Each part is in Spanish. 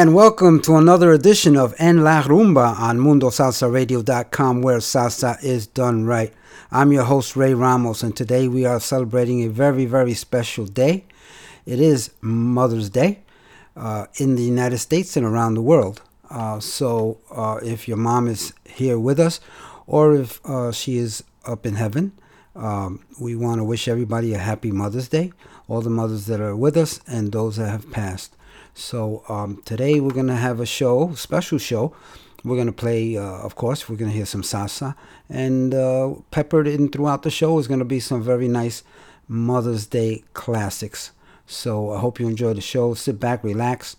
And welcome to another edition of En La Rumba on MundoSalsaRadio.com, where salsa is done right. I'm your host, Ray Ramos, and today we are celebrating a very, very special day. It is Mother's Day uh, in the United States and around the world. Uh, so uh, if your mom is here with us, or if uh, she is up in heaven, um, we want to wish everybody a happy Mother's Day, all the mothers that are with us and those that have passed. So um, today we're gonna have a show, special show. We're gonna play, uh, of course, we're gonna hear some salsa, and uh, peppered in throughout the show is gonna be some very nice Mother's Day classics. So I hope you enjoy the show. Sit back, relax,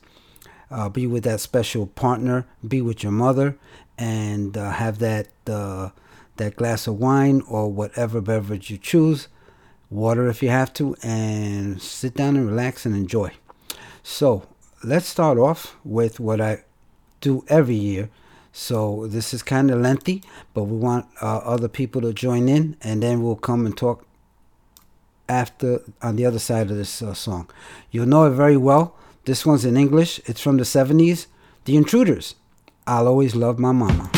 uh, be with that special partner, be with your mother, and uh, have that uh, that glass of wine or whatever beverage you choose, water if you have to, and sit down and relax and enjoy. So let's start off with what I do every year. So this is kind of lengthy, but we want uh, other people to join in, and then we'll come and talk after on the other side of this uh, song. You'll know it very well. This one's in English. It's from the 70s. The Intruders. I'll always love my mama.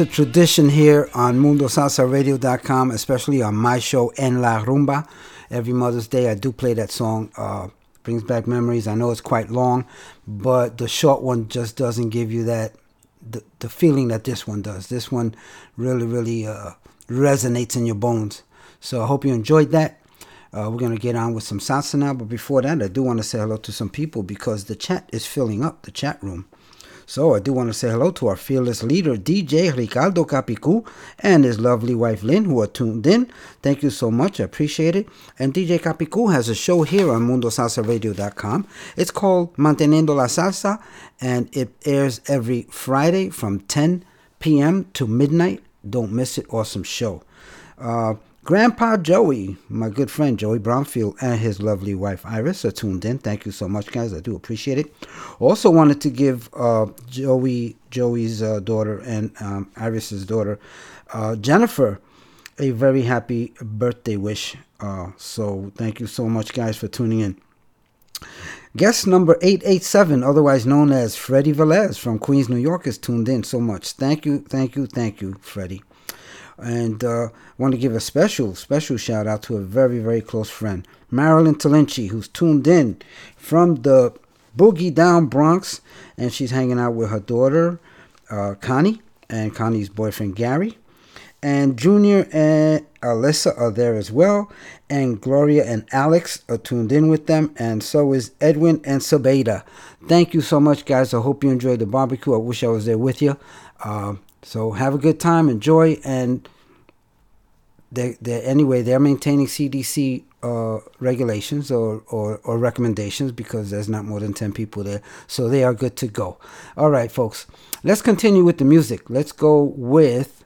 A tradition here on MundoSalsaRadio.com, especially on my show En La Rumba. Every Mother's Day, I do play that song. Uh, brings back memories. I know it's quite long, but the short one just doesn't give you that the, the feeling that this one does. This one really, really uh, resonates in your bones. So I hope you enjoyed that. Uh, we're going to get on with some salsa now, but before that, I do want to say hello to some people because the chat is filling up the chat room. So I do want to say hello to our fearless leader, DJ Ricardo Capicu, and his lovely wife Lynn, who are tuned in. Thank you so much. I appreciate it. And DJ Capicu has a show here on MundoSalsaRadio.com. It's called Manteniendo la Salsa, and it airs every Friday from 10 p.m. to midnight. Don't miss it. Awesome show. Uh, Grandpa Joey, my good friend Joey Bromfield, and his lovely wife Iris are tuned in. Thank you so much, guys. I do appreciate it. Also, wanted to give uh, Joey, Joey's uh, daughter, and um, Iris's daughter, uh, Jennifer, a very happy birthday wish. Uh, so, thank you so much, guys, for tuning in. Guest number 887, otherwise known as Freddie Velez from Queens, New York, is tuned in so much. Thank you, thank you, thank you, Freddie. And uh, want to give a special, special shout out to a very, very close friend, Marilyn Talinci, who's tuned in from the Boogie Down Bronx, and she's hanging out with her daughter, uh, Connie, and Connie's boyfriend, Gary. And Junior and Alyssa are there as well, and Gloria and Alex are tuned in with them, and so is Edwin and Sabeda. Thank you so much, guys. I hope you enjoyed the barbecue. I wish I was there with you. Uh, so have a good time, enjoy, and they they anyway they're maintaining CDC uh, regulations or, or or recommendations because there's not more than ten people there, so they are good to go. All right, folks, let's continue with the music. Let's go with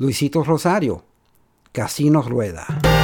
Luisito Rosario, Casino Rueda.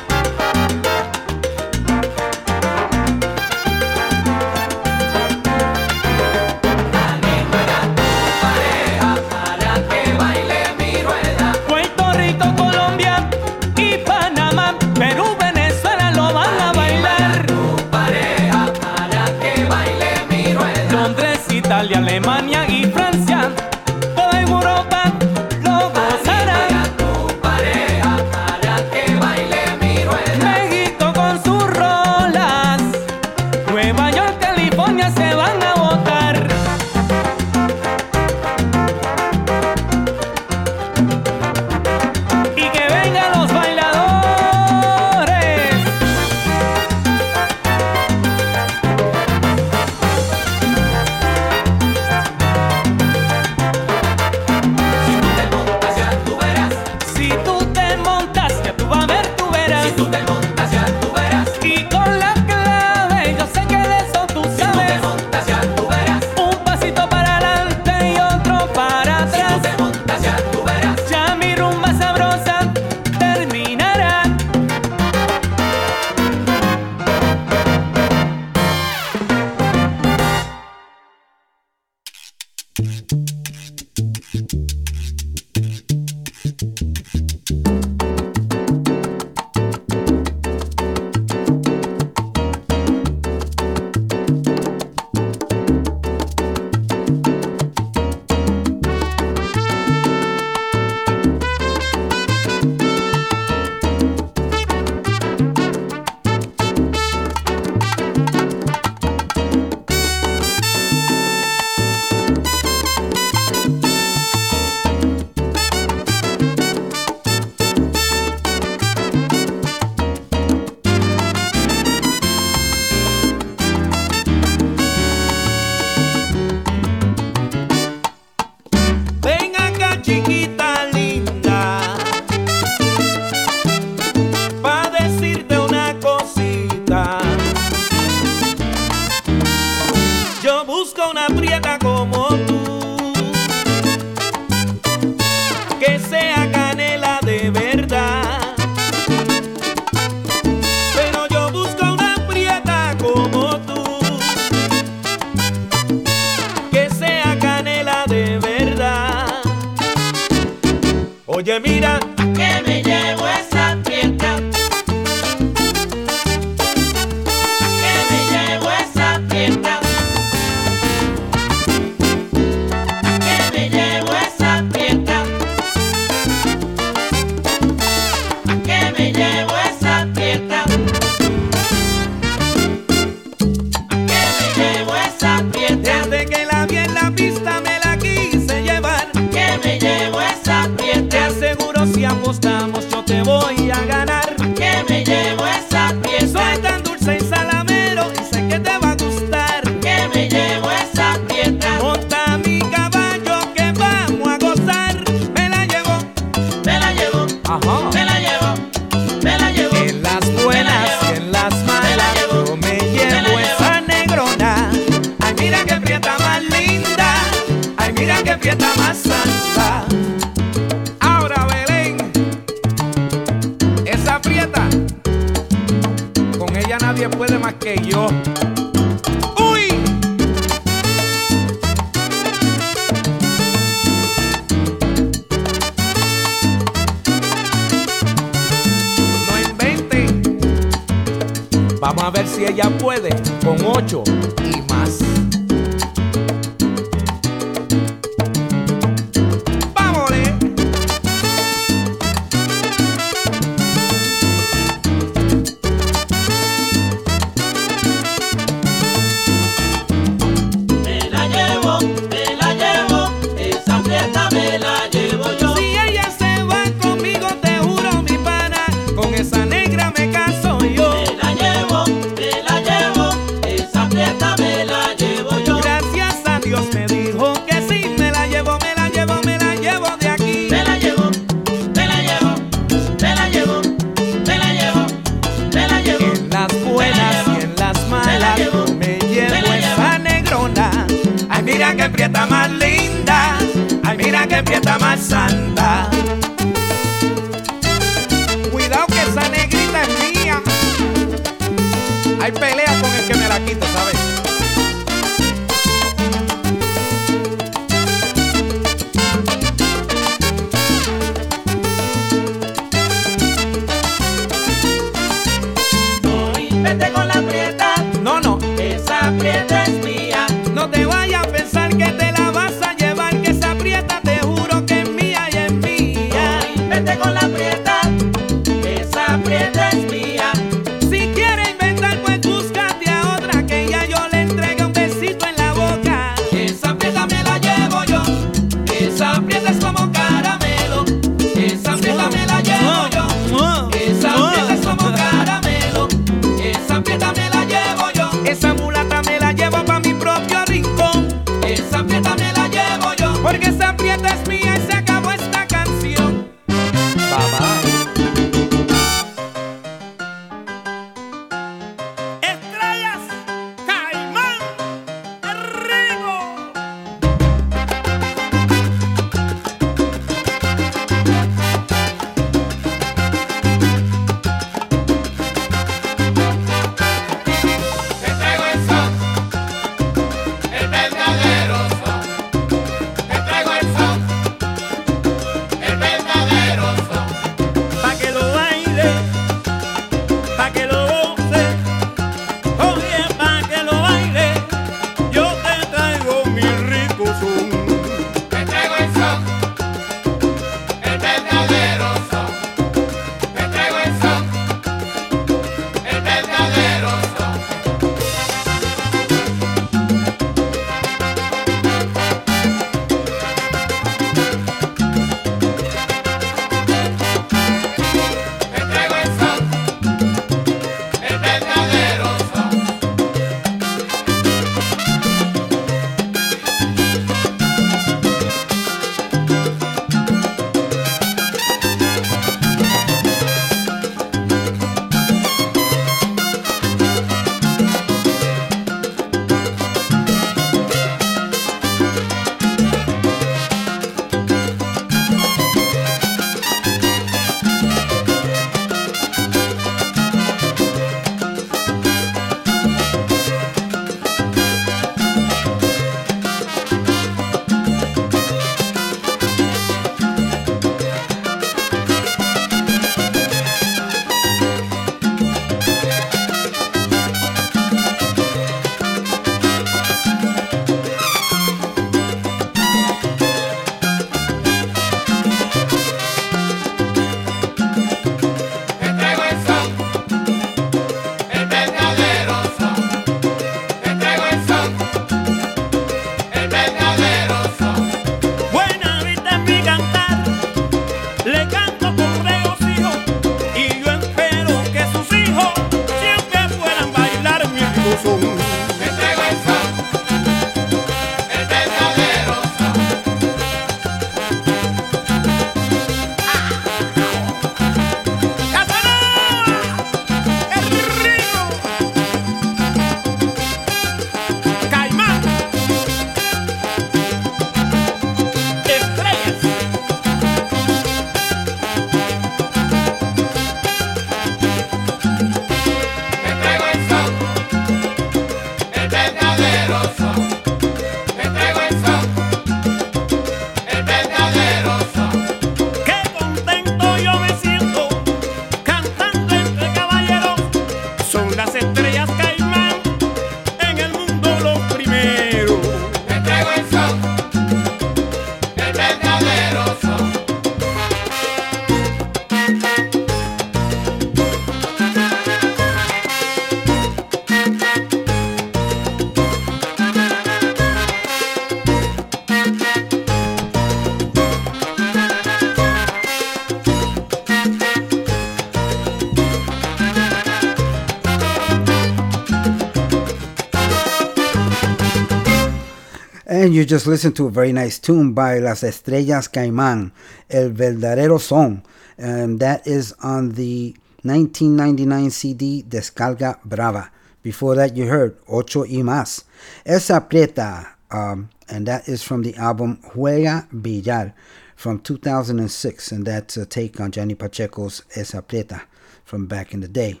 You just listened to a very nice tune by Las Estrellas Caimán, El Verdadero Son. And that is on the 1999 CD Descarga Brava. Before that, you heard Ocho y Más. Esa Prieta, um, and that is from the album Juega Billar from 2006. And that's a take on Johnny Pacheco's Esa Prieta from back in the day.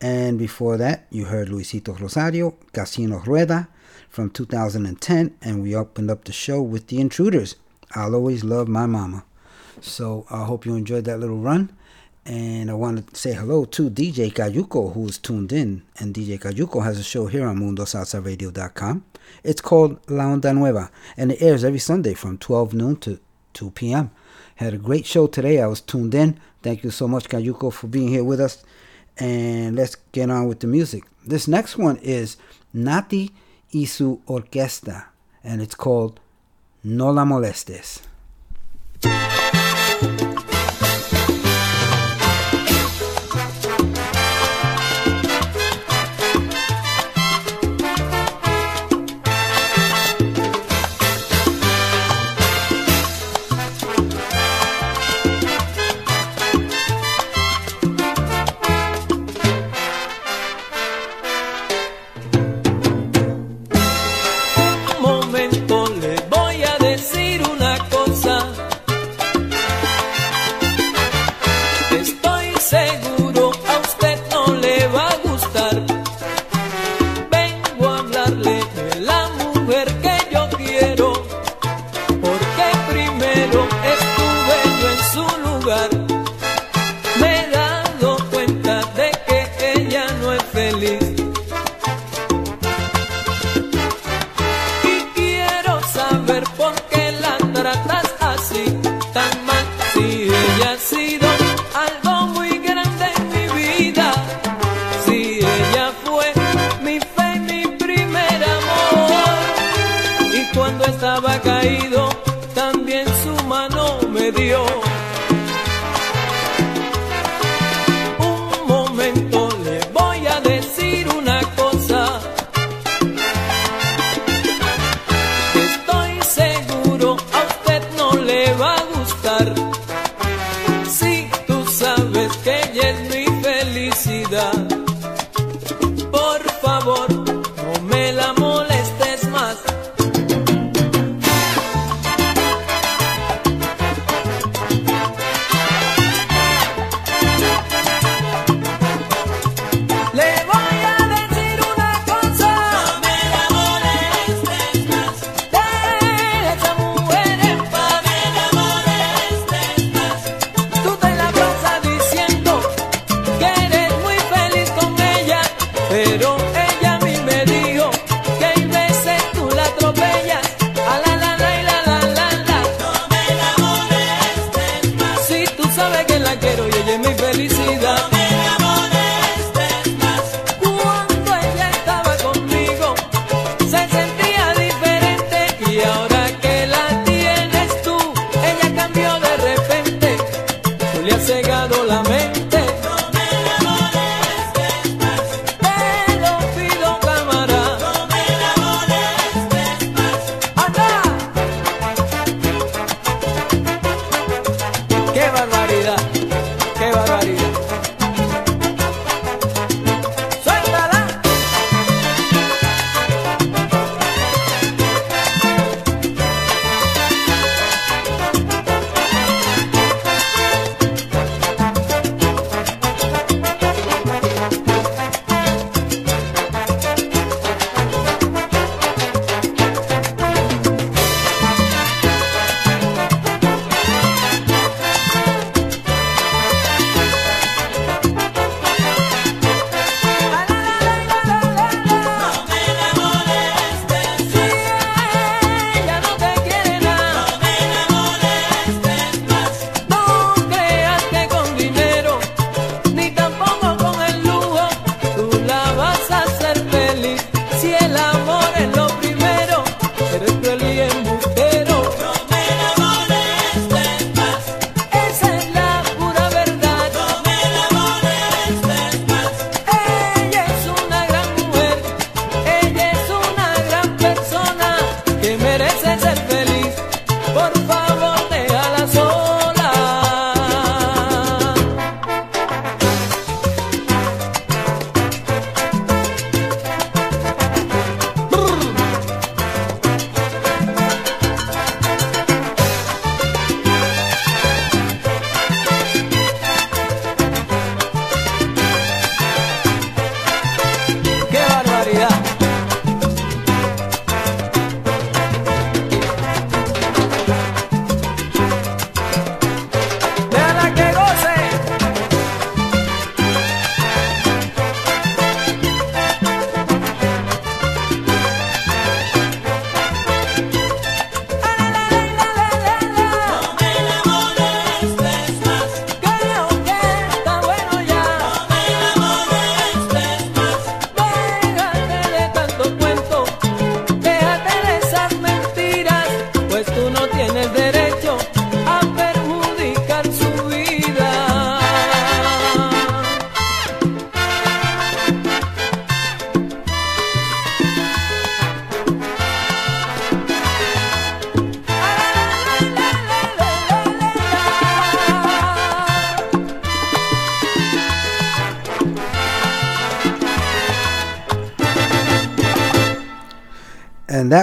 And before that, you heard Luisito Rosario, Casino Rueda from 2010, and we opened up the show with The Intruders. I'll always love my mama. So I hope you enjoyed that little run. And I want to say hello to DJ Cayuco, who's tuned in. And DJ Cayuco has a show here on MundoSalsaRadio.com. It's called La Onda Nueva, and it airs every Sunday from 12 noon to 2 p.m. Had a great show today. I was tuned in. Thank you so much, Cayuco, for being here with us. And let's get on with the music. This next one is Nati y su orquesta, and it's called No la molestes.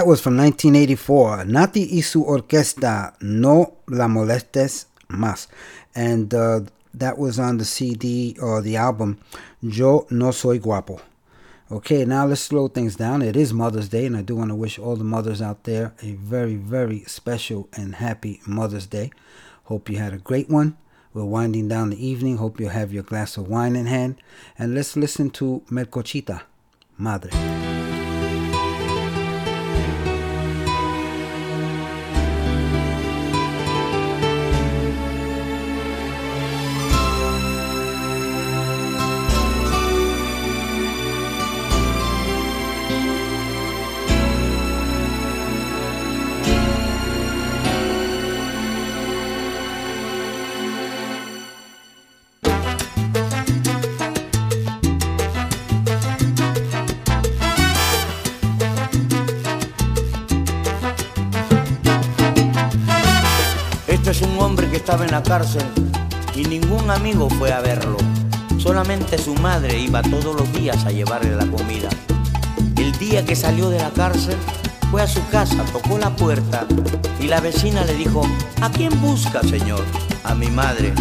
That was from 1984. Nati y su orquesta, No la molestes más. And uh, that was on the CD or the album, Yo no soy guapo. Okay, now let's slow things down. It is Mother's Day, and I do want to wish all the mothers out there a very, very special and happy Mother's Day. Hope you had a great one. We're winding down the evening. Hope you have your glass of wine in hand. And let's listen to Melcochita, Madre. Estaba en la cárcel y ningún amigo fue a verlo. Solamente su madre iba todos los días a llevarle la comida. El día que salió de la cárcel, fue a su casa, tocó la puerta y la vecina le dijo, ¿a quién busca, señor? A mi madre.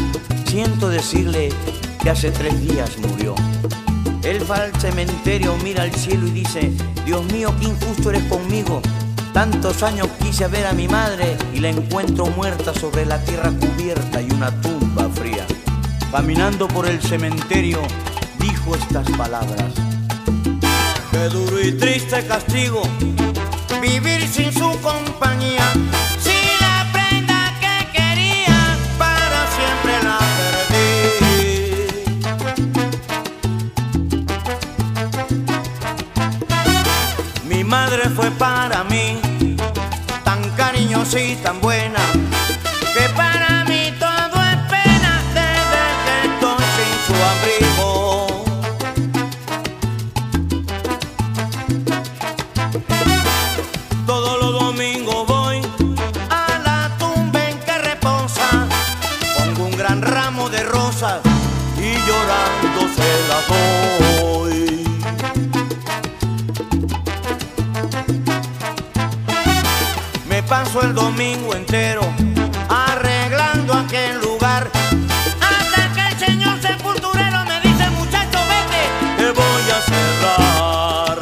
Siento decirle que hace tres días murió. Él va al cementerio, mira al cielo y dice, Dios mío, qué injusto eres conmigo. Tantos años quise ver a mi madre y la encuentro muerta sobre la tierra cubierta y una tumba fría. Caminando por el cementerio, dijo estas palabras. Qué duro y triste castigo vivir sin su compañía. Si la prenda que quería para siempre la perdí. Mi madre fue para mí y tan buena el domingo entero arreglando aquel lugar. Hasta que el señor sepulturero me dice, muchacho, vete, te voy a cerrar.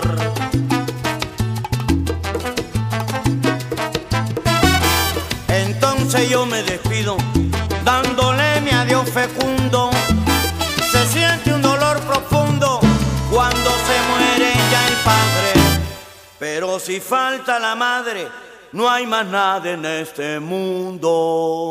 Entonces yo me despido, dándole mi adiós fecundo. Se siente un dolor profundo cuando se muere ya el padre. Pero si falta la madre, no hay más nada en este mundo.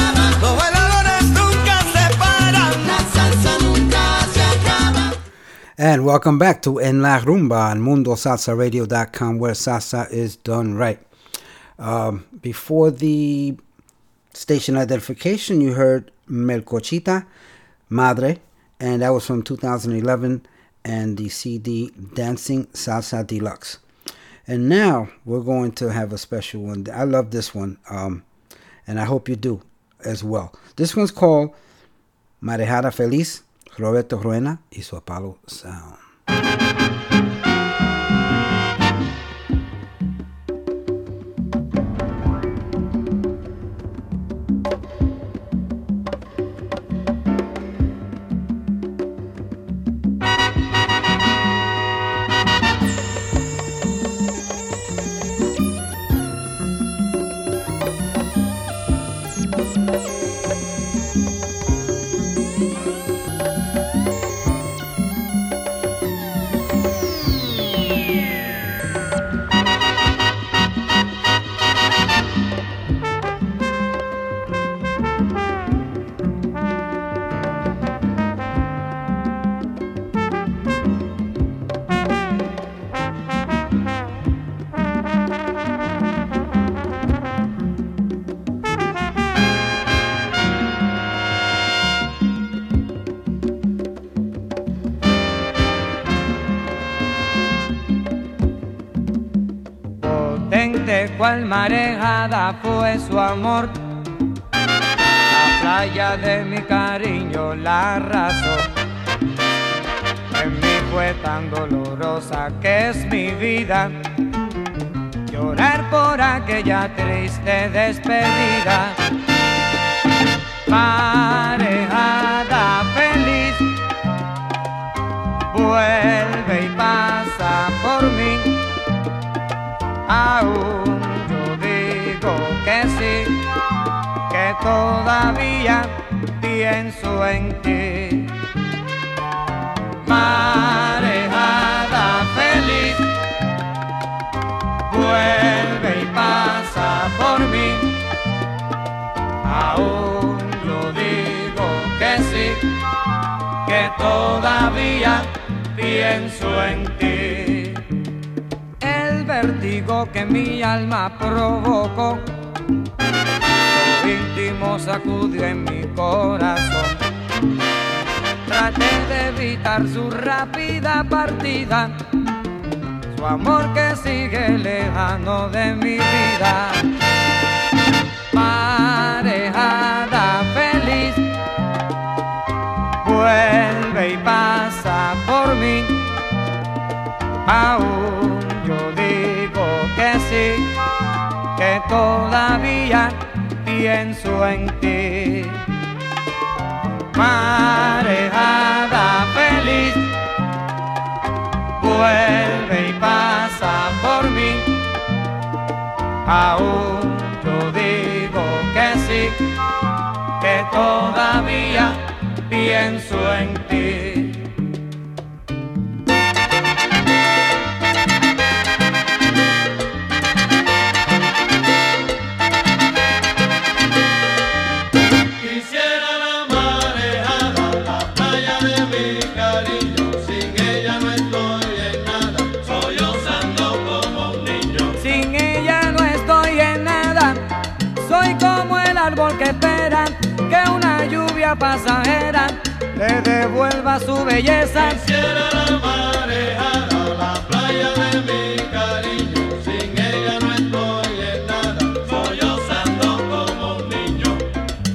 And welcome back to En La Rumba on MundoSalsaRadio.com, where salsa is done right. Um, before the station identification, you heard Melcochita Madre, and that was from 2011 and the CD Dancing Salsa Deluxe. And now we're going to have a special one. I love this one, um, and I hope you do as well. This one's called Marejada Feliz, Roberto Ruena y su Apollo Sound. Cual marejada fue su amor. La playa de mi cariño la arrasó. En mí fue tan dolorosa que es mi vida. Llorar por aquella triste despedida. Marejada feliz, vuelve y pasa por mí. Aún todavía pienso en ti. Marejada feliz, vuelve y pasa por mí. Aún yo digo que sí, que todavía pienso en ti el vértigo que mi alma provocó. Íntimo sacudió en mi corazón. Traté de evitar su rápida partida, su amor que sigue lejano de mi vida. Marejada feliz, vuelve y pasa por mí. Aún todavía pienso en ti. Marejada feliz, vuelve y pasa por mí. Aún yo digo que sí, que todavía pienso en ti. Devuelva su belleza. Quisiera la marejada, la playa de mi cariño. Sin ella no estoy en nada, sollozando como un niño.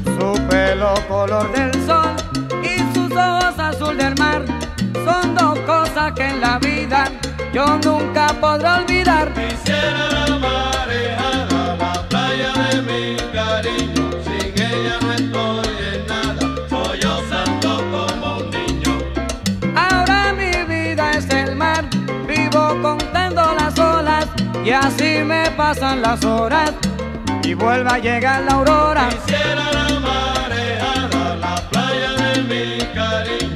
Su pelo color del sol y sus ojos azul del mar son dos cosas que en la vida yo nunca podré olvidar. Quisiera la marejada, la playa de mi cariño. Sin ella no estoy Y así me pasan las horas y vuelve a llegar la aurora. Quisiera la mareada, la playa de mi cariño.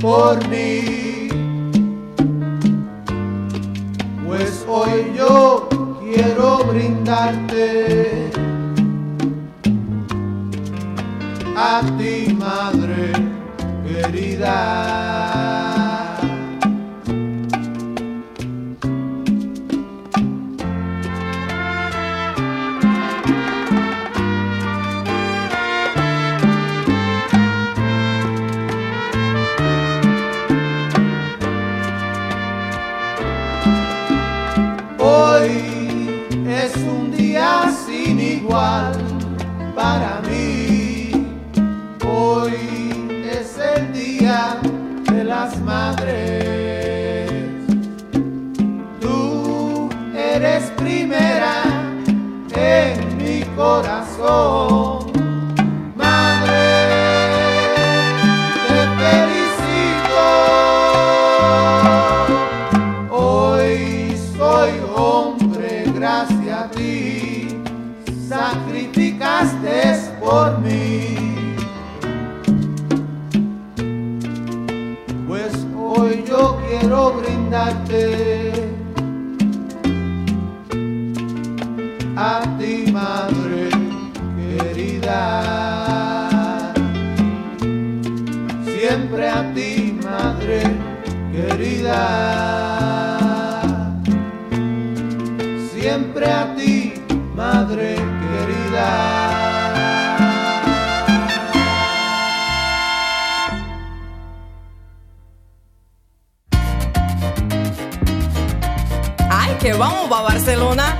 por mí. Pues hoy yo quiero brindarte a ti, madre querida. para mí. Hoy es el día de las madres. Tú eres primera en mi corazón. Siempre a ti, madre querida. Ay, que vamos a Barcelona.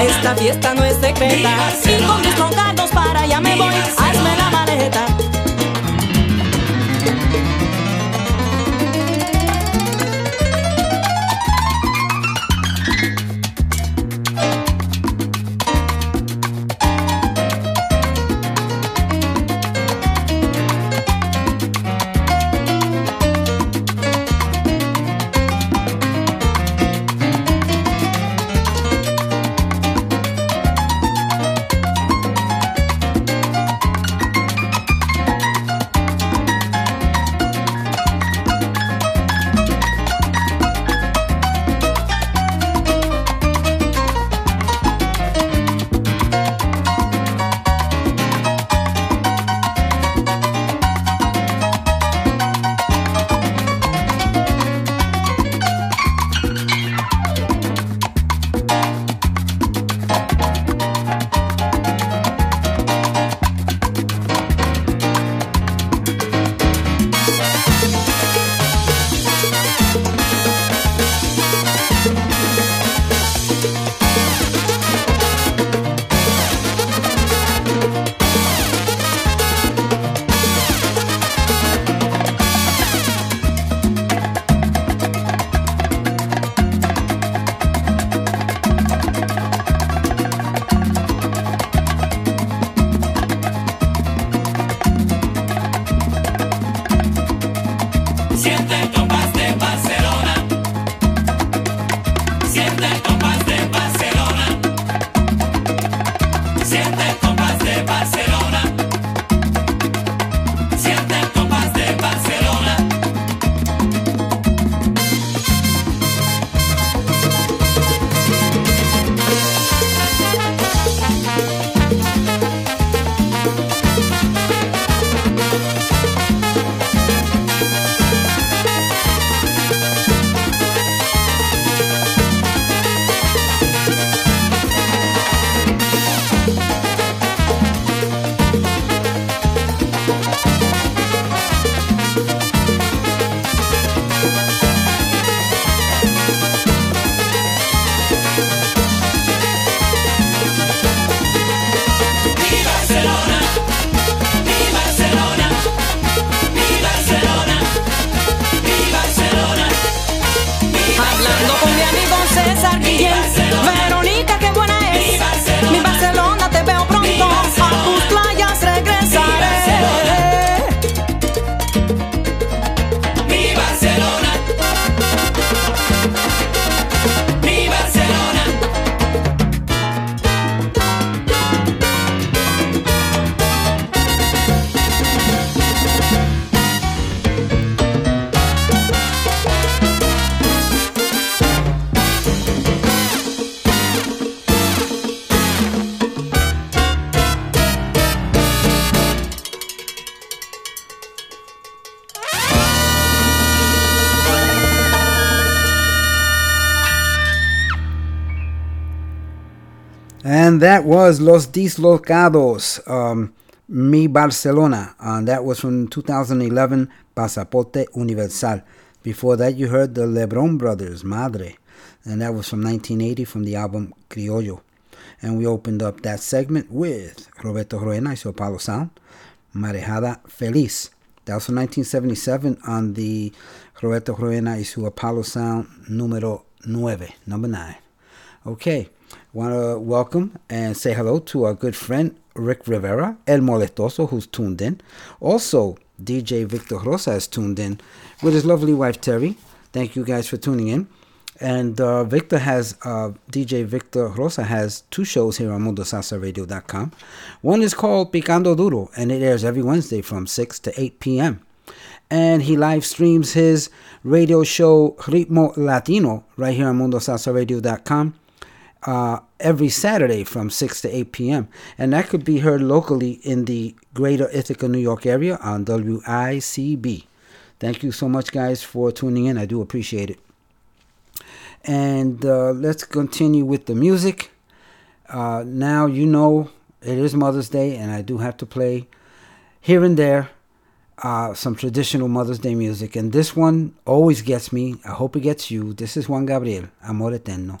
Esta fiesta no es secreta. Cinco, diez trocados para allá me voy. Hazme la maleta. That was Los Dislocados, um, Mi Barcelona. And that was from 2011, Pasaporte Universal. Before that, you heard the Lebron Brothers, Madre. And that was from 1980 from the album Criollo. And we opened up that segment with Roberto Roena y su Palo Sound, Marejada Feliz. That was from 1977 on the Roberto Roena y su Apollo Sound número 9, number 9. Okay, want to welcome and say hello to our good friend Rick Rivera, El Molestoso, who's tuned in. Also, DJ Victor Rosa is tuned in with his lovely wife Terry. Thank you guys for tuning in. And uh, Victor has, uh, DJ Victor Rosa has two shows here on MundoSalsaRadio.com. One is called Picando Duro, and it airs every Wednesday from 6 to 8 p.m. And he live streams his radio show Ritmo Latino right here on MundoSalsaRadio.com uh, every Saturday from 6 to 8 p.m. And that could be heard locally in the greater Ithaca, New York area on WICB. Thank you so much, guys, for tuning in. I do appreciate it. And uh, let's continue with the music. Uh, now, you know, it is Mother's Day, and I do have to play here and there uh, some traditional Mother's Day music. And this one always gets me. I hope it gets you. This is Juan Gabriel, Amor Eterno.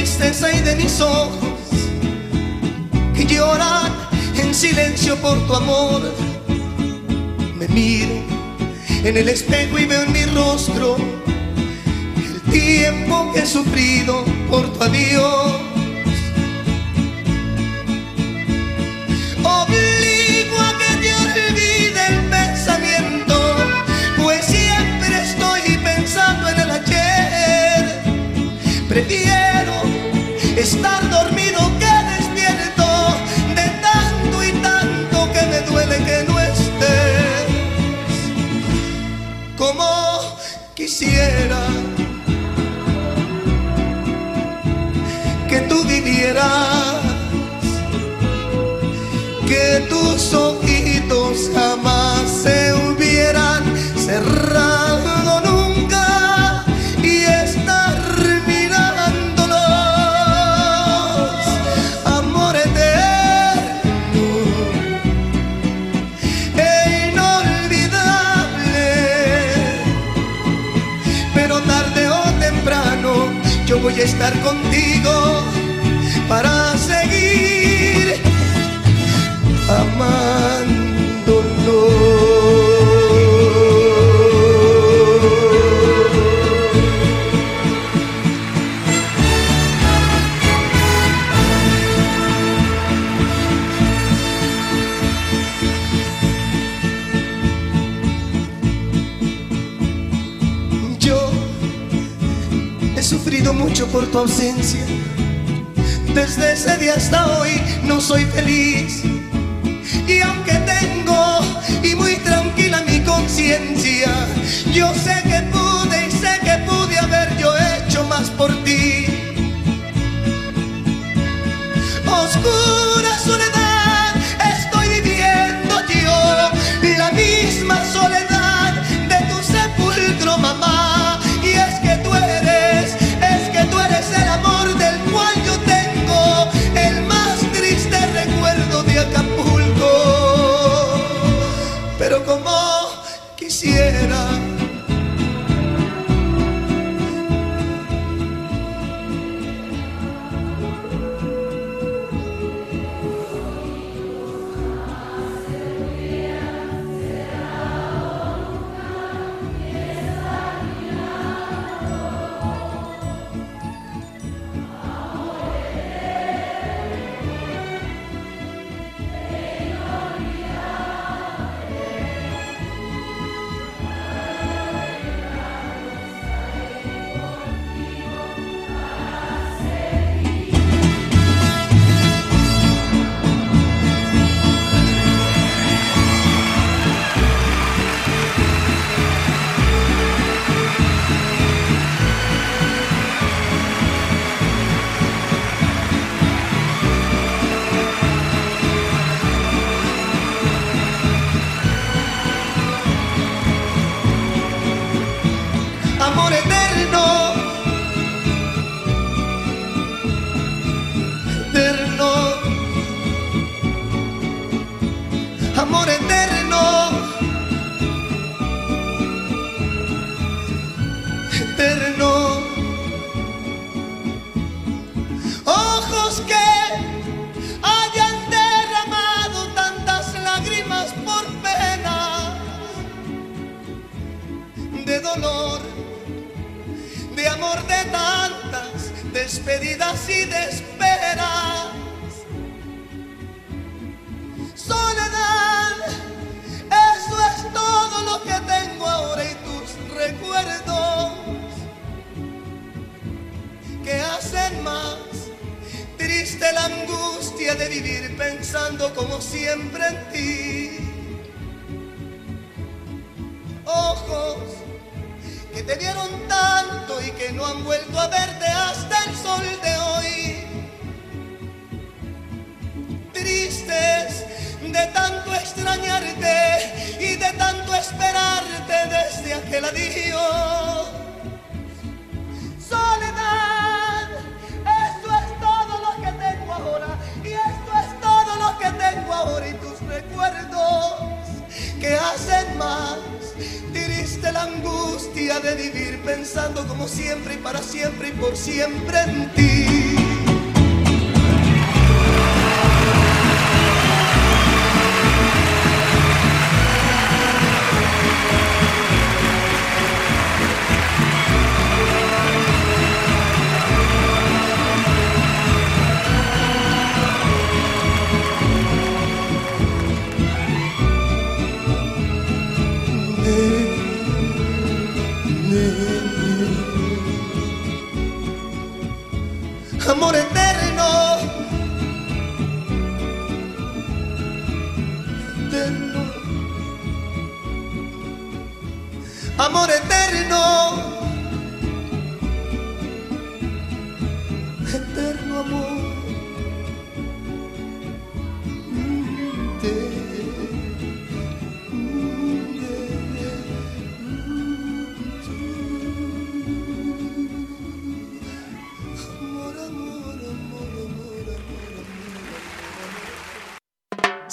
Tristeza y de mis ojos que lloran en silencio por tu amor. Me miro en el espejo y veo en mi rostro el tiempo que he sufrido por tu adiós. Obligo a que te olvide el pensamiento, pues siempre estoy pensando en el ayer. Prefiero quisiera que tú vivieras, que tus ojitos jamás se hubieran cerrado. estar contigo para por tu ausencia. Desde ese día hasta hoy no soy feliz. Y aunque tengo y muy tranquila mi conciencia, yo sé que pude y sé que pude haber yo hecho más por ti.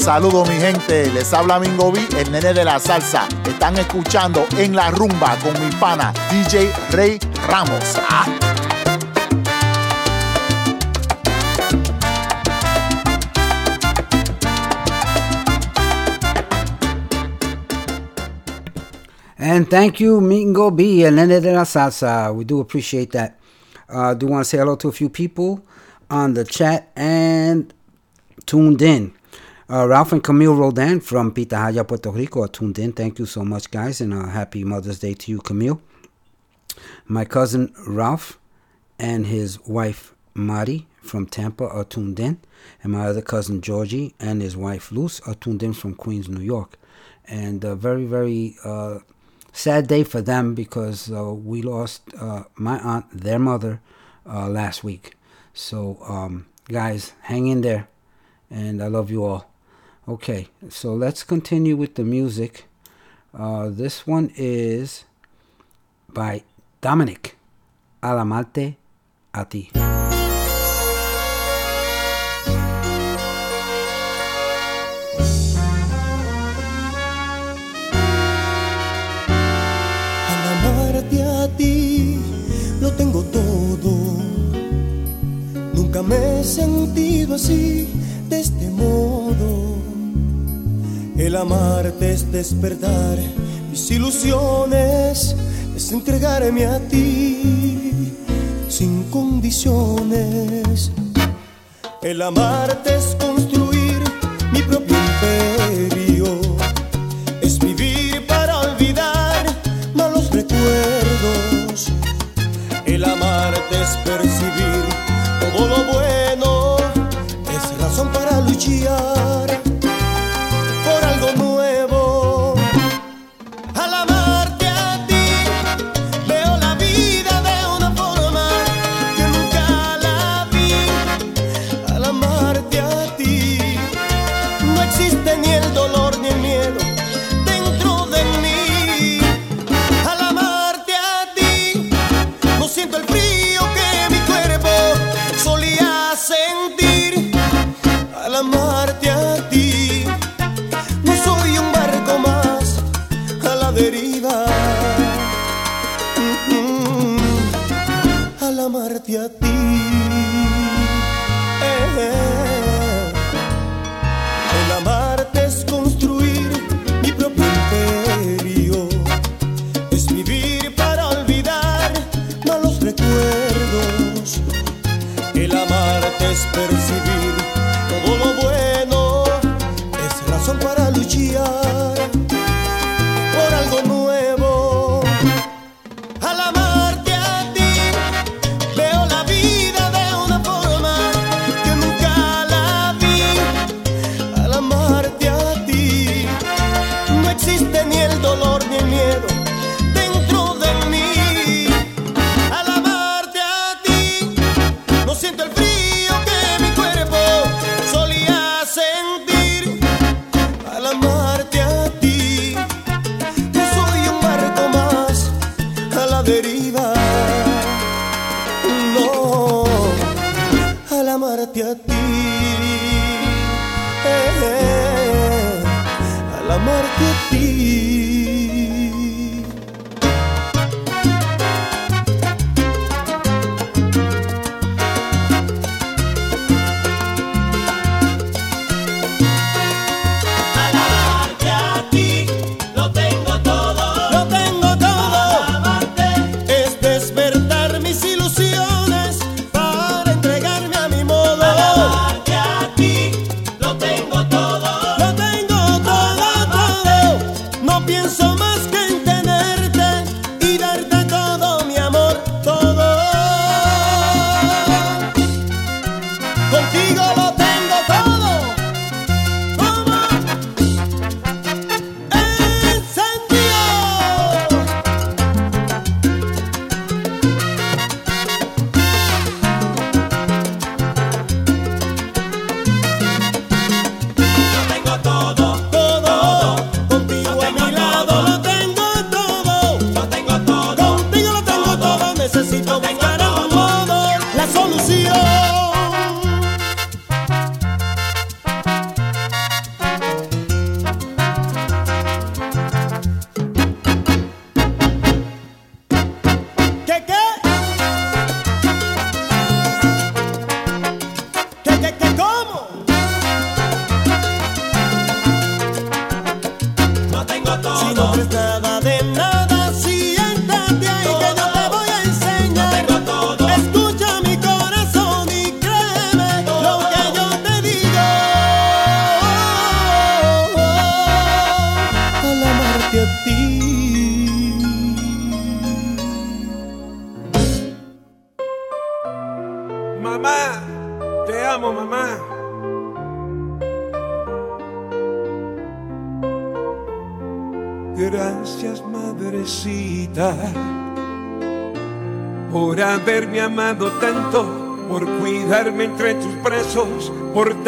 Saludos mi gente, les habla Mingo B, el nene de la salsa. Están escuchando en la rumba con mi pana DJ Rey Ramos. ¡Ah! And thank you, Mingo B, el nene de la salsa. We do appreciate that. Uh, do want to say hello to a few people on the chat and tuned in. Uh, Ralph and Camille Rodan from Pitahaya, Puerto Rico are tuned in. Thank you so much, guys, and uh, happy Mother's Day to you, Camille. My cousin Ralph and his wife Mari from Tampa are tuned in, and my other cousin Georgie and his wife Luce are tuned in from Queens, New York. And a very, very uh, sad day for them because uh, we lost uh, my aunt, their mother, uh, last week. So, um, guys, hang in there, and I love you all. Okay, so let's continue with the music. Uh, this one is by Dominic. Alamarte a ti. Amarte a ti lo tengo todo. Nunca me he sentido así, de este modo. El amarte es despertar mis ilusiones, es entregarme a ti sin condiciones. El amarte es construir mi propio imperio, es vivir para olvidar malos recuerdos. El amarte es percibir todo lo bueno, es razón para luchar es percibir. Todo lo bueno, es razón para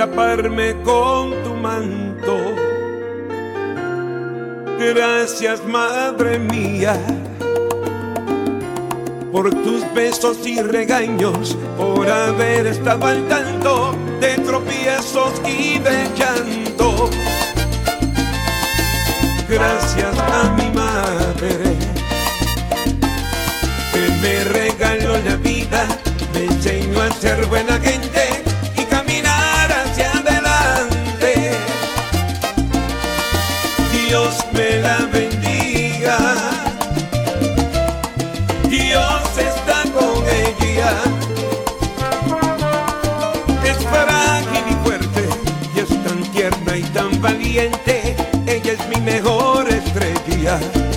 taparme con tu manto. Gracias, Madre mía, por tus besos y regaños, por haber estado al tanto de tropiezos y de llanto. Gracias a mi madre, que me regaló la vida, me enseñó a ser buena gente ella es mi mejor estrella.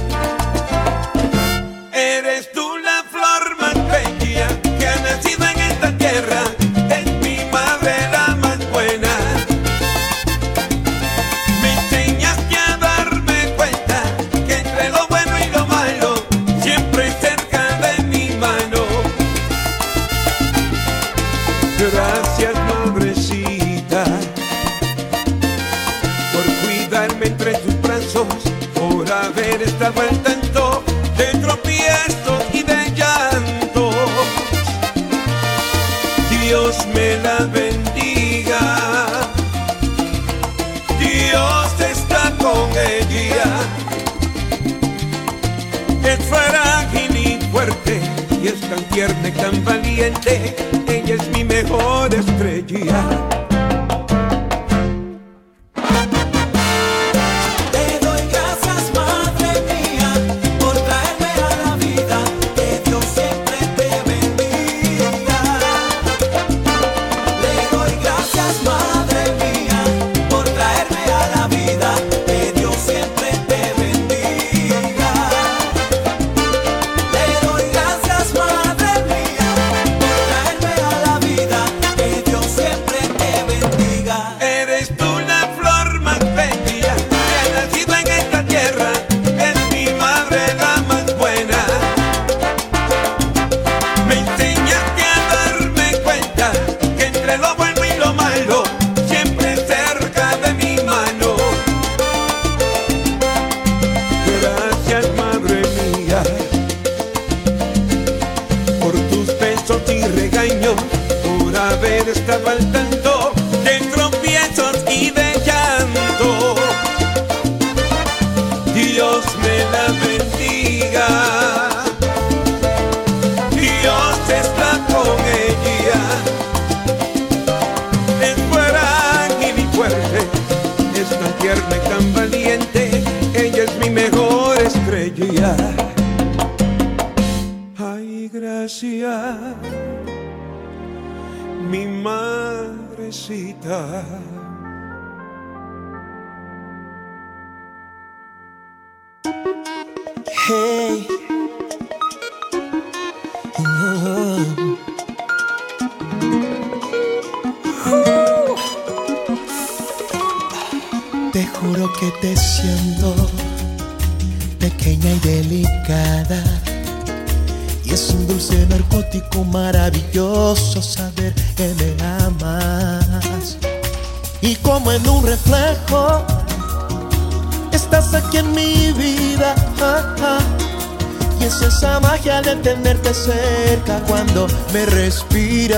me respiras.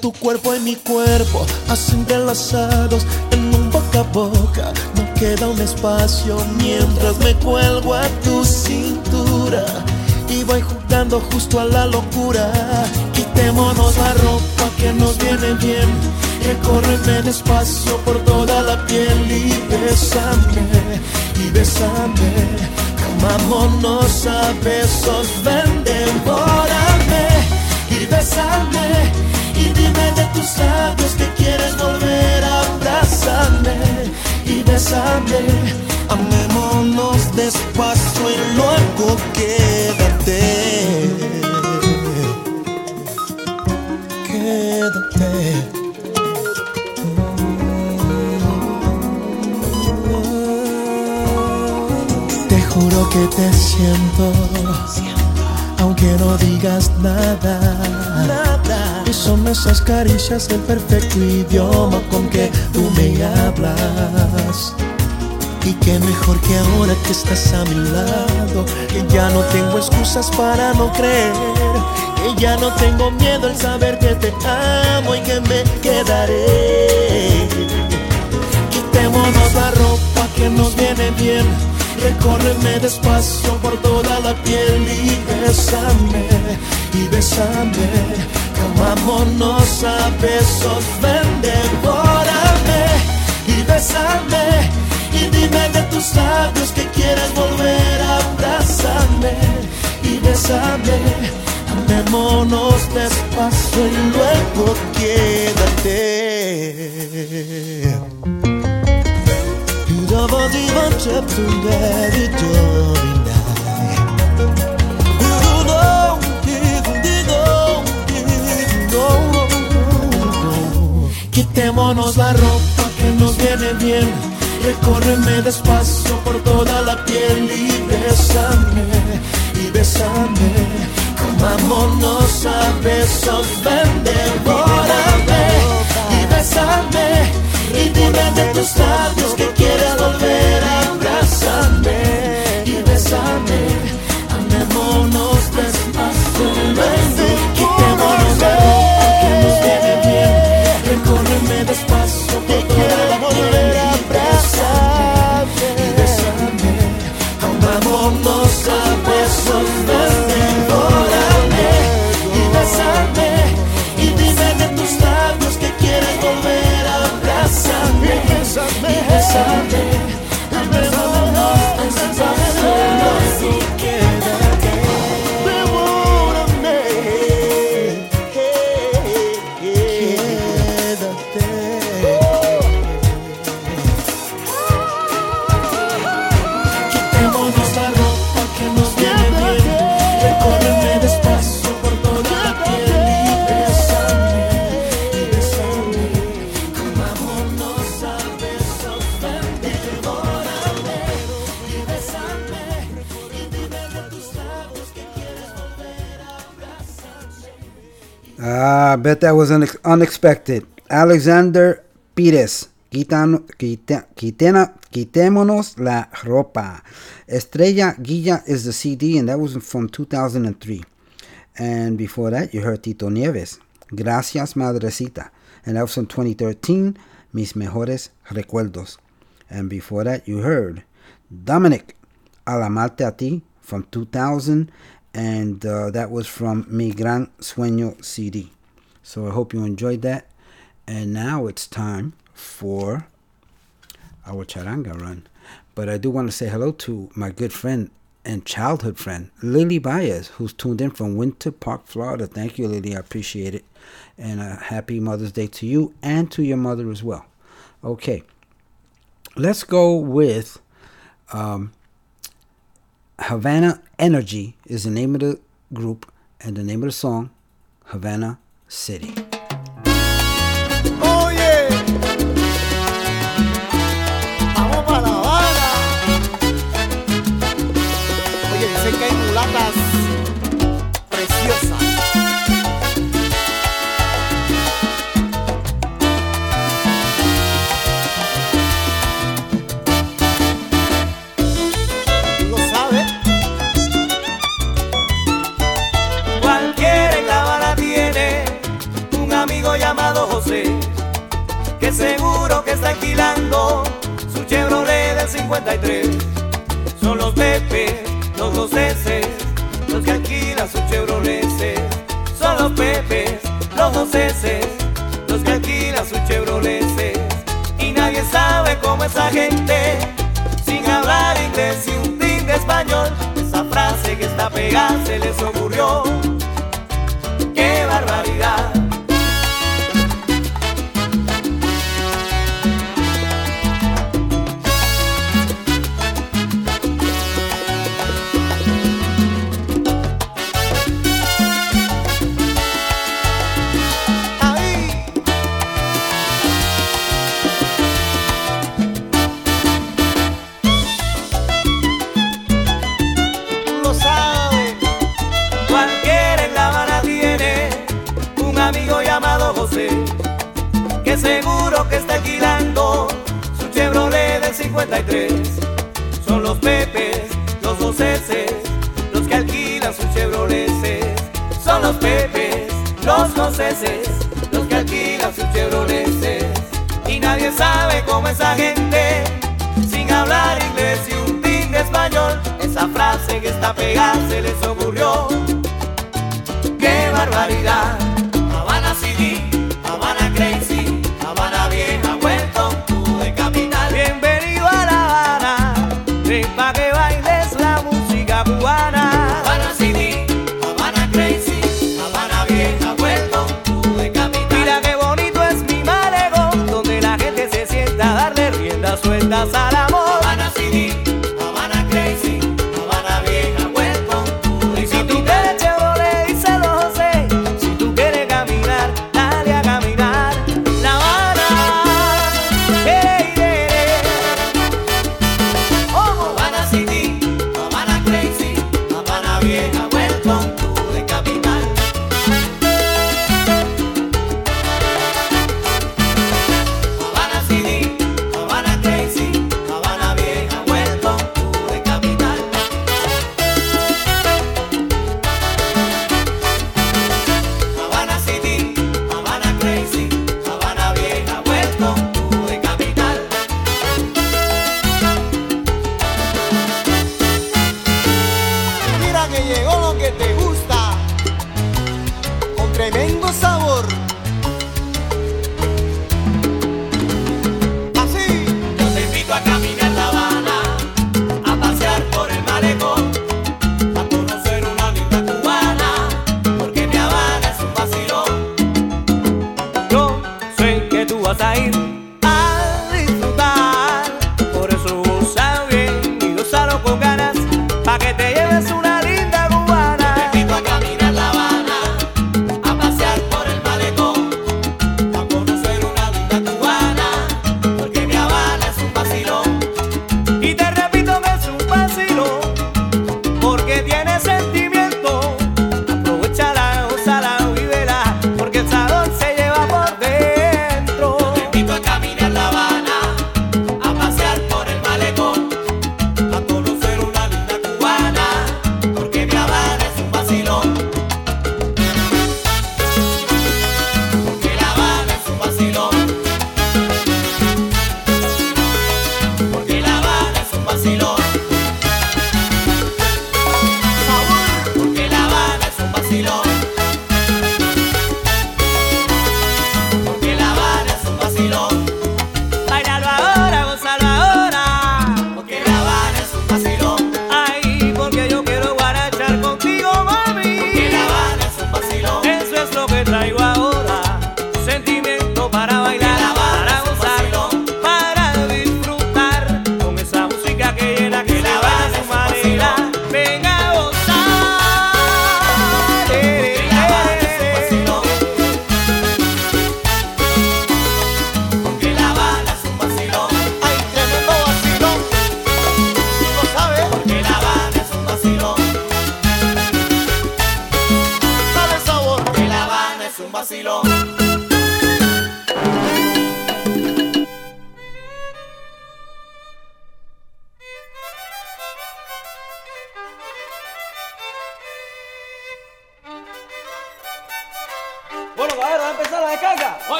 Tu cuerpo y mi cuerpo, así entrelazados en un boca a boca. No queda un espacio mientras me cuelgo a tu cintura. Y voy jugando justo a la locura. Quitémonos la ropa que nos viene bien. Recórreme despacio por toda la piel y besame, y besame. Vámonos a besos, ven y dime de tus labios que quieres volver a abrazarme y besarme. Amémonos despacio y luego quédate. Quédate. Te juro que te siento, aunque no digas nada. Son esas caricias el perfecto idioma con que tú me hablas. Y qué mejor que ahora que estás a mi lado, que ya no tengo excusas para no creer, que ya no tengo miedo al saber que te amo y que me quedaré. Quitémonos la ropa que nos viene bien, recórreme despacio por toda la piel y bésame, y bésame, amámonos a besos, ven, devórame y bésame y dime de tus labios que quieres volver a abrazarme y besarme. Amémonos despacio y luego quédate. Quitémonos la ropa que nos viene bien Recórreme despacio por toda la piel y bésame, y bésame. Comámonos a besos, ven, devórame y bésame. Y dime de tus labios que quieres volver That was unex- unexpected. Alexander Pires. Quitan, quita, quitena, quitémonos la ropa. Estrella Guilla is the CD, and that was from 2003. And before that, you heard Tito Nieves. Gracias, Madrecita. And that was from 2013. Mis mejores recuerdos. And before that, you heard Dominic Alamarte a ti from 2000. And uh, that was from Mi Gran Sueño CD. So I hope you enjoyed that. And now it's time for our charanga run. But I do want to say hello to my good friend and childhood friend, Lily Baez, who's tuned in from Winter Park, Florida. Thank you, Lily. I appreciate it. And a happy Mother's Day to you and to your mother as well. Okay. Let's go with um, Havana Energy is the name of the group and the name of the song, Havana City. Está alquilando su Chevrolet del 53. Son los Pepe, los dos S, los que alquilan su Chevrolet. Son los Pepe, los dos S, los que alquilan su Chevrolet. Y nadie sabe cómo esa gente, sin hablar inglés y un tin de español, esa frase que está pegada se les ocurrió. ¡Qué barbaridad! son los pepes, los doceses, los que alquilan sus chevroleses. Son los pepes, los doceses, los que alquilan sus chevroleses. Y nadie sabe cómo esa gente, sin hablar inglés y un ting español, esa frase que está pegada se les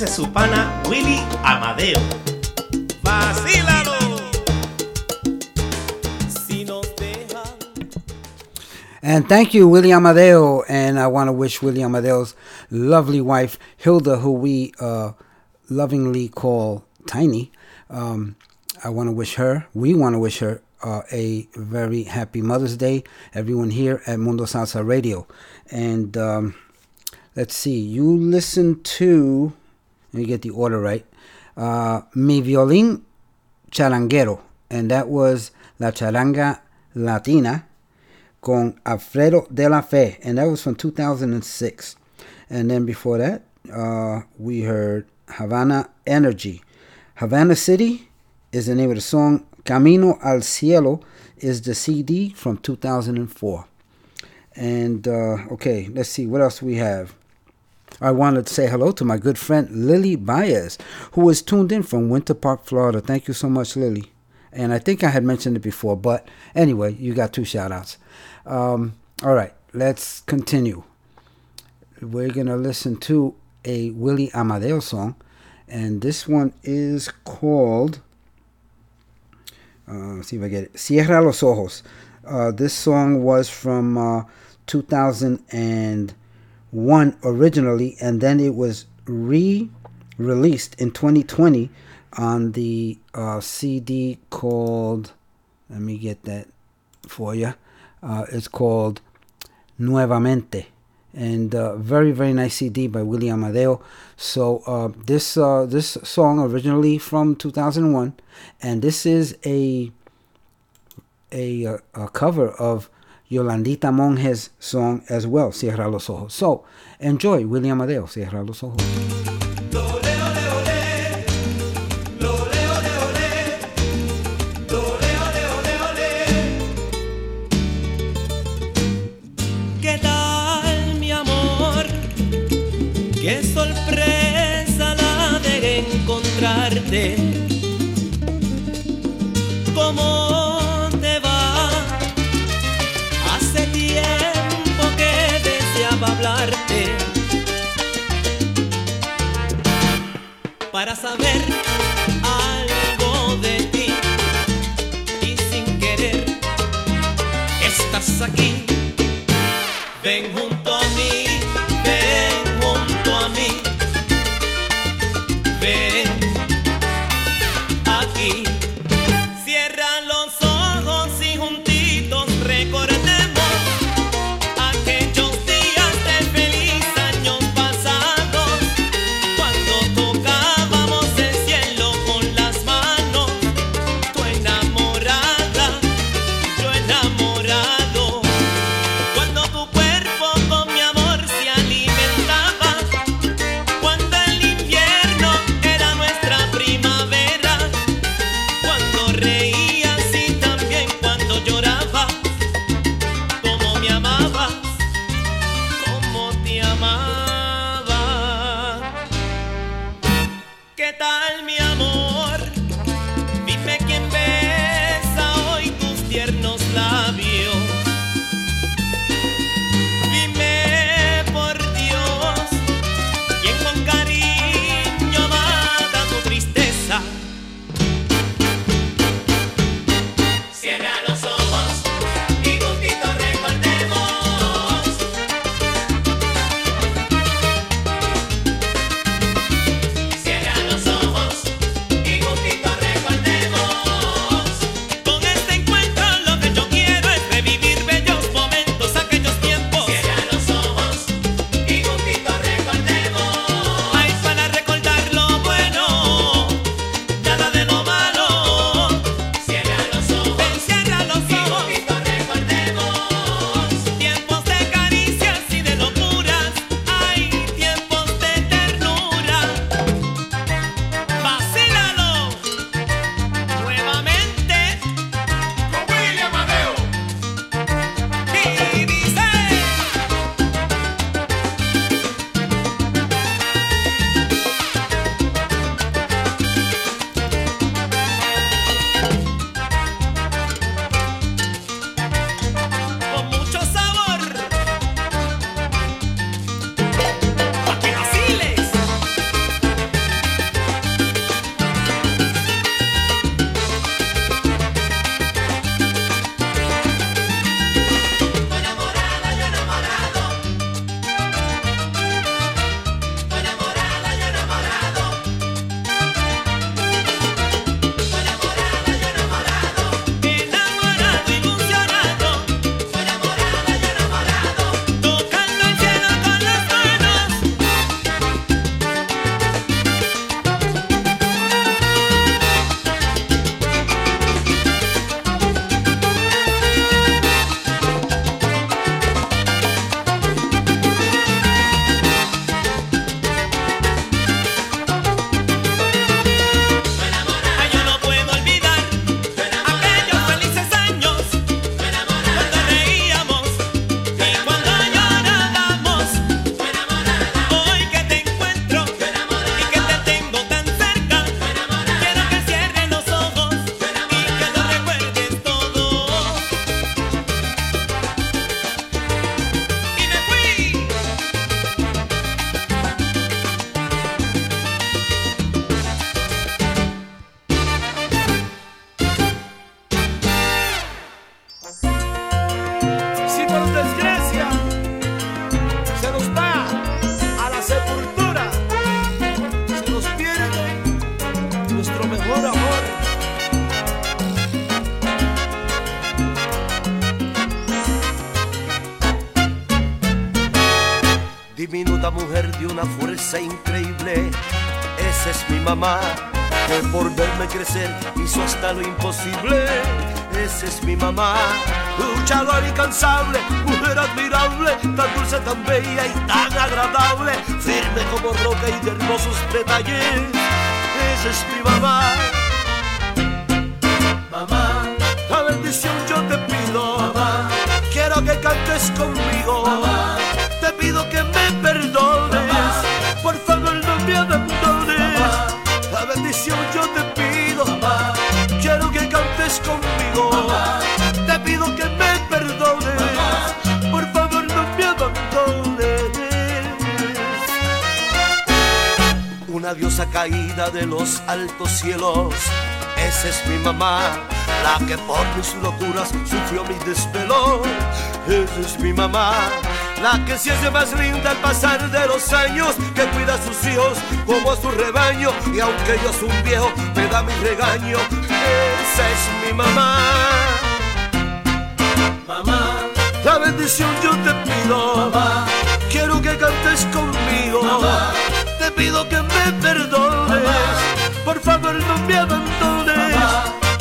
dice su pana Willy Amadeo. ¡Vacílalo! Si nos dejan And thank you, Willie Amadeo. And I want to wish Willie Amadeo's lovely wife, Hilda, who we uh, lovingly call Tiny. Um, I want to wish her, we want to wish her uh, a very happy Mother's Day, everyone here at Mundo Salsa Radio. And um, let's see, you listen to, let me get the order right, uh, Mi Violín Charanguero. And that was La Charanga Latina con Alfredo de la Fe, and that was from 2006. And then before that, uh, we heard Havana Energy. Havana City is the name of the song. Camino al Cielo is the CD from 2004. And uh, okay, let's see what else we have. I wanted to say hello to my good friend Lily Baez, who was tuned in from Winter Park, Florida. Thank you so much, Lily. And I think I had mentioned it before, but anyway, you got two shout outs. Um, all right, let's continue. We're going to listen to a Willie Amadeo song, and this one is called, uh, see if I get it, Cierra los Ojos. Uh, this song was from uh, 2001 originally, and then it was re released in 2020 on the uh, CD called, let me get that for you. Uh, it's called Nuevamente. And uh, very very nice CD by Willie Amadeo. So uh, this uh, this song originally from 2001, and this is a a, uh, a cover of Yolandita Monge's song as well, Cierra los Ojos. So, enjoy William Adeo, Cierra los Ojos. para saber algo de ti. Y sin querer, estás aquí. Ven. Crecer hizo hasta lo imposible. Esa es mi mamá, luchadora incansable, mujer admirable, tan dulce, tan bella y tan agradable, firme como roca y de hermosos detalles. Esa es mi mamá. Mamá, la bendición yo te pido. Mamá, quiero que cantes conmigo. Mamá, te pido que me perdones. Por favor, no me abandones. La bendición yo te pido. Que me perdones. Por favor, no me abandones. Una diosa caída de los altos cielos. Esa es mi mamá, la que por mis locuras sufrió mi desvelo. Esa es mi mamá, la que se hace más linda al pasar de los años, que cuida a sus hijos como a su rebaño. Y aunque yo soy un viejo, me da mi regaño. Esa es mi mamá. Mamá, la bendición yo te pido. Mamá, quiero que cantes conmigo. Mamá, te pido que me perdones. Por favor, no me abandones.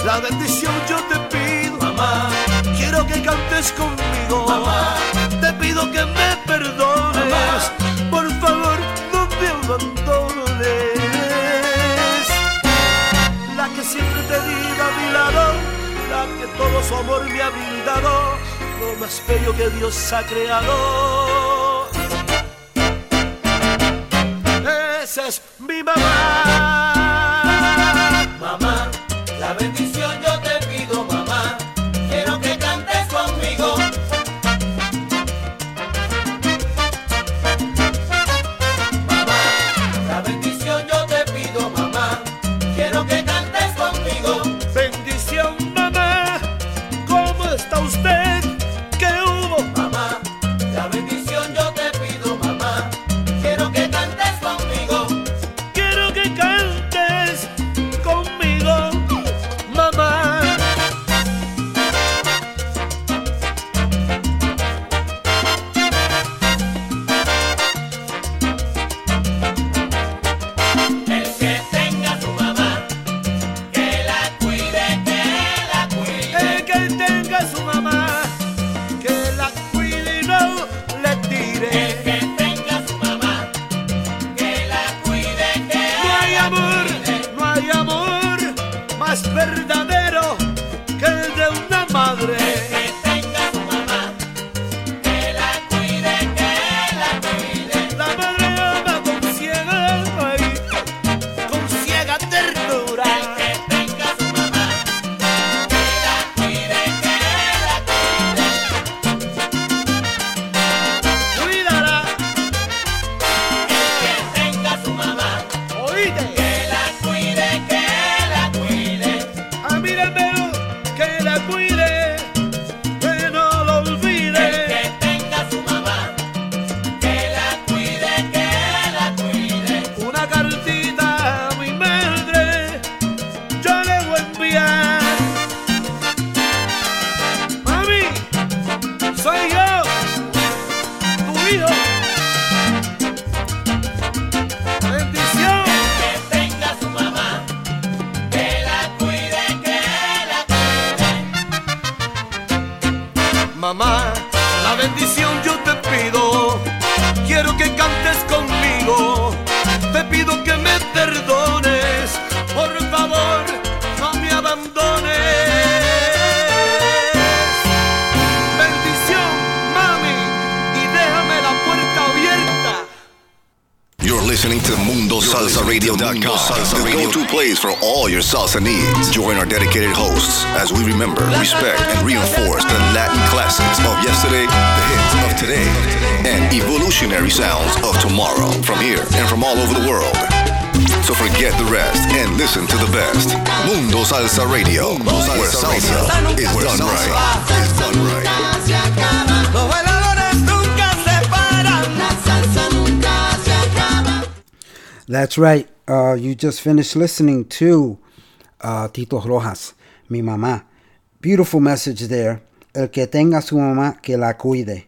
La bendición yo te pido. Mamá, quiero que cantes conmigo. Mamá, te pido que me más bello que Dios ha creado. That's right. Uh, you just finished listening to uh, Tito Rojas, Mi Mamá. Beautiful message there. El que tenga su mamá, que la cuide.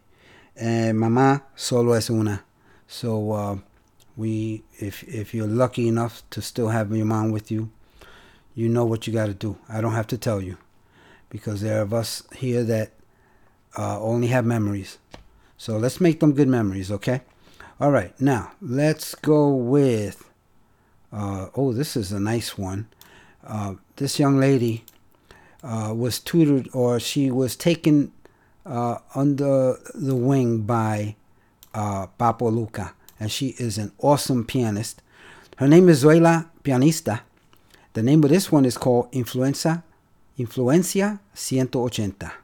Eh, mamá solo es una. So, uh, we, if, if you're lucky enough to still have your mom with you, you know what you got to do. I don't have to tell you because there are of us here that uh, only have memories. So let's make them good memories, okay? All right, now let's go with. Uh, oh, this is a nice one. Uh, this young lady uh, was tutored or she was taken uh, under the wing by uh, Papo Luca, and she is an awesome pianist. Her name is Zoila Pianista. The name of this one is called Influenza, Influencia 180.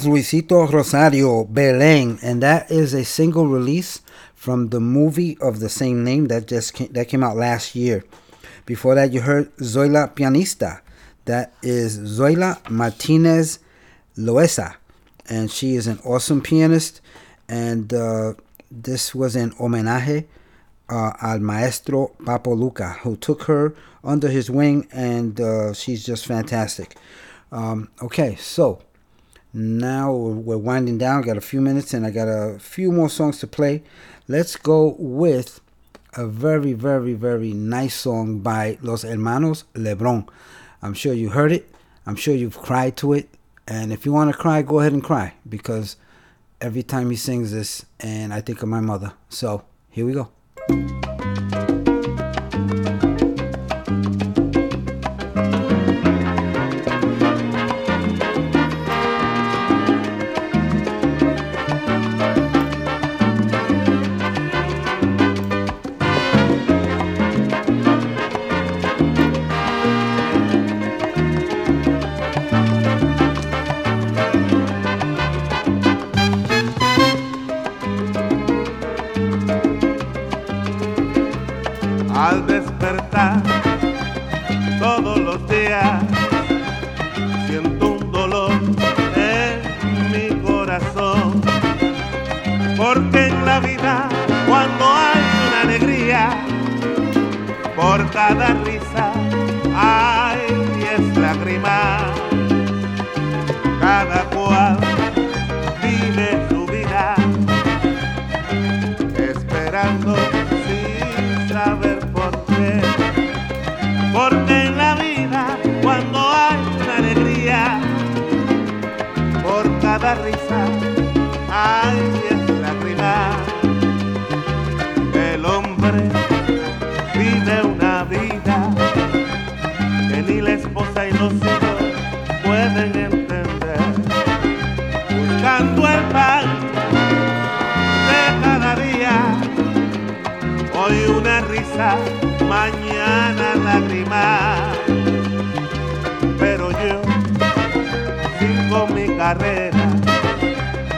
was Luisito Rosario Belén, and that is a single release from the movie of the same name that just came, that came out last year. Before that, you heard Zoila Pianista. That is Zoila Martinez Loesa, and she is an awesome pianist. And uh, this was an homenaje uh, al maestro Papo Luca, who took her under his wing, and uh, she's just fantastic. Um, okay, so now we're winding down. Got a few minutes, and I got a few more songs to play. Let's go with a very, very, very nice song by Los Hermanos Lebron. I'm sure you heard it. I'm sure you've cried to it. And if you want to cry, go ahead and cry because every time he sings this, and I think of my mother. So here we go. Mañana lágrimas. Pero yo sigo mi carrera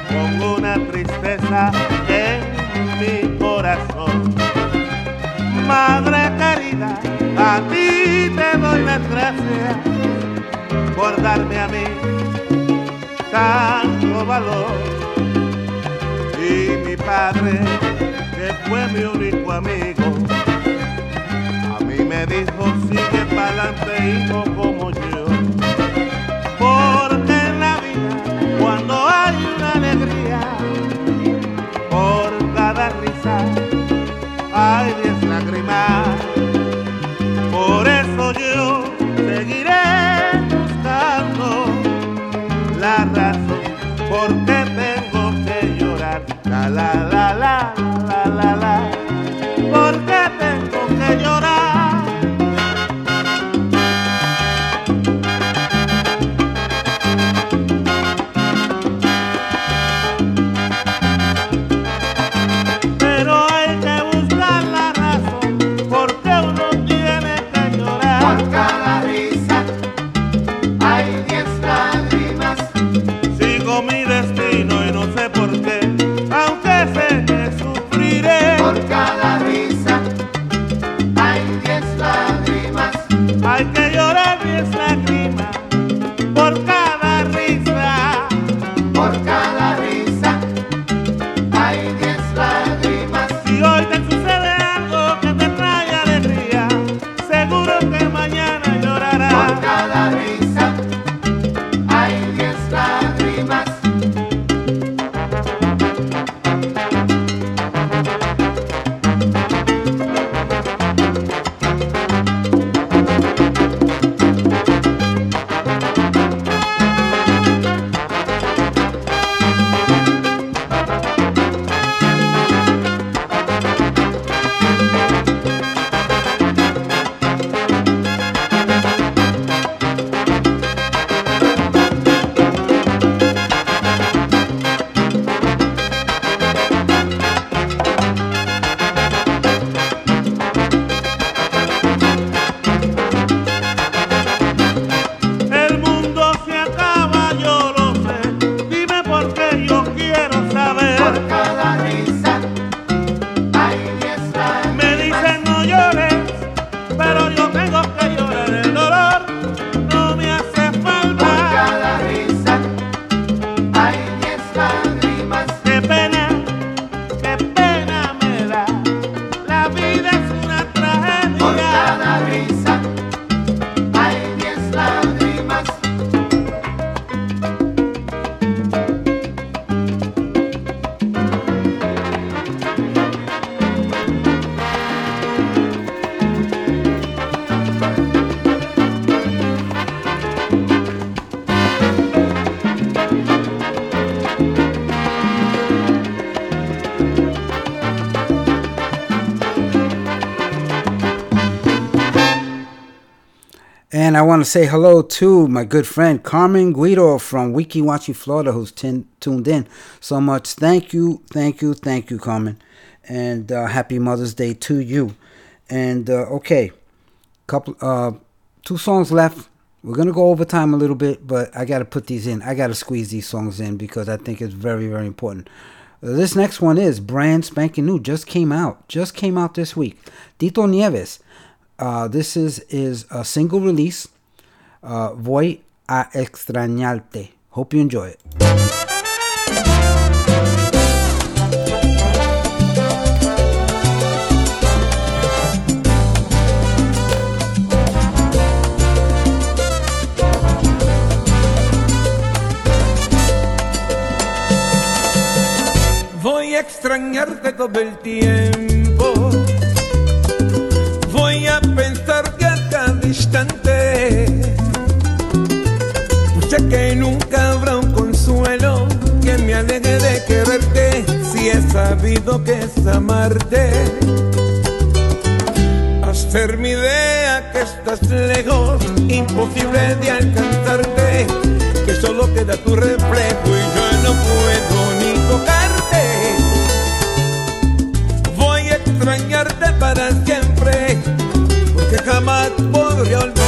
con una tristeza en mi corazón. Madre querida, a ti te doy las gracias por darme a mí tanto valor. Y mi padre, que fue mi único amigo, dijo, sigue pa'lante hijo And I want to say hello to my good friend Carmen Guido from Wikiwachi, Florida, who's tuned in so much. Thank you, thank you, thank you, Carmen. And uh, happy Mother's Day to you. And uh, okay, couple, uh, two songs left. We're gonna go over time a little bit, but I gotta put these in. I gotta squeeze these songs in because I think it's very, very important. This next one is brand spanking new. Just came out. Just came out this week. Tito Nieves. Uh, this is is a single release. Uh, Voy a extrañarte. Hope you enjoy it. Voy a extrañarte todo el tiempo. Voy a pensar que a cada instante. Que nunca habrá un consuelo que me aleje de quererte. Si he sabido que es amarte. Hacer mi idea que estás lejos, imposible de alcanzarte. Que solo queda tu reflejo y yo no puedo olvidarte.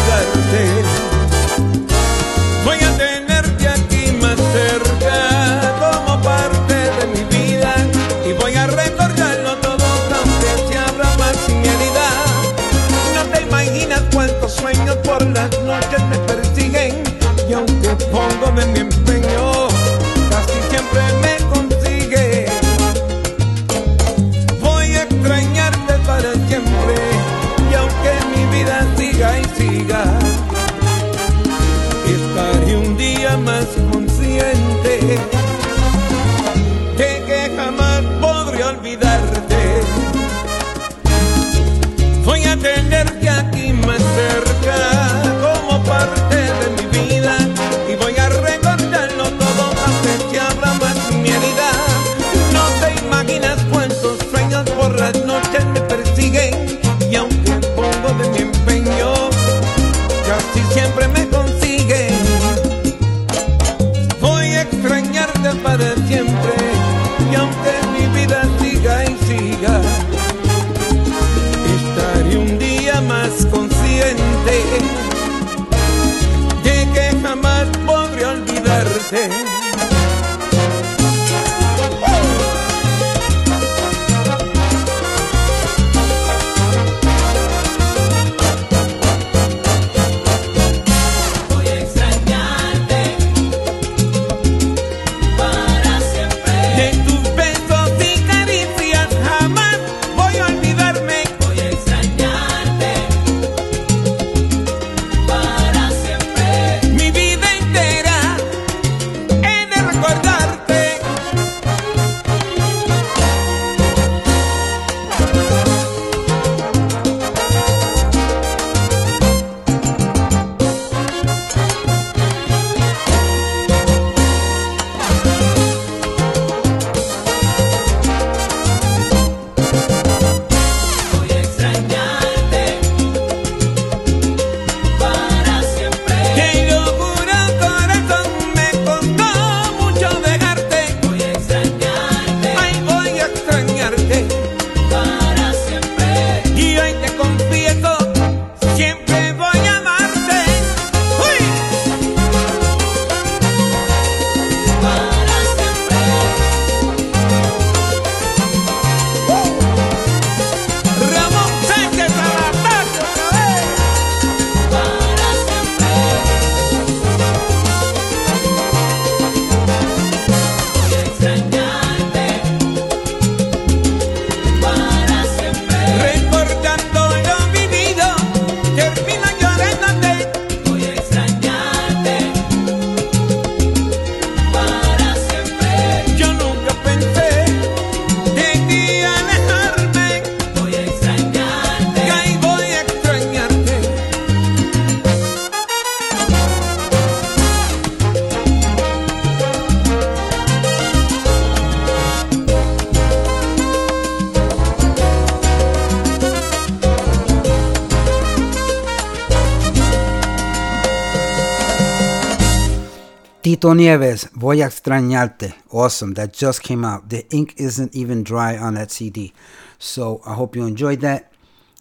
Tito Nieves, Voy a extrañarte. Awesome. That just came out. The ink isn't even dry on that CD. So I hope you enjoyed that.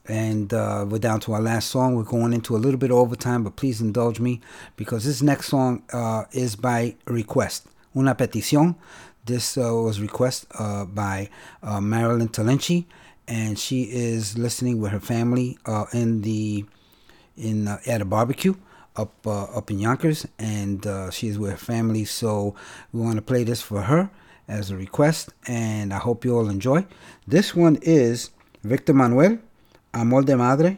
And uh, we're down to our last song. We're going into a little bit of overtime, but please indulge me because this next song uh, is by request. Una petición. This uh, was request uh, by uh, Marilyn Talenci, and she is listening with her family uh, in the in at a barbecue up uh, up in Yonkers, and uh, she's with her family. So we want to play this for her as a request, and I hope you all enjoy. This one is Victor Manuel, Amor de Madre,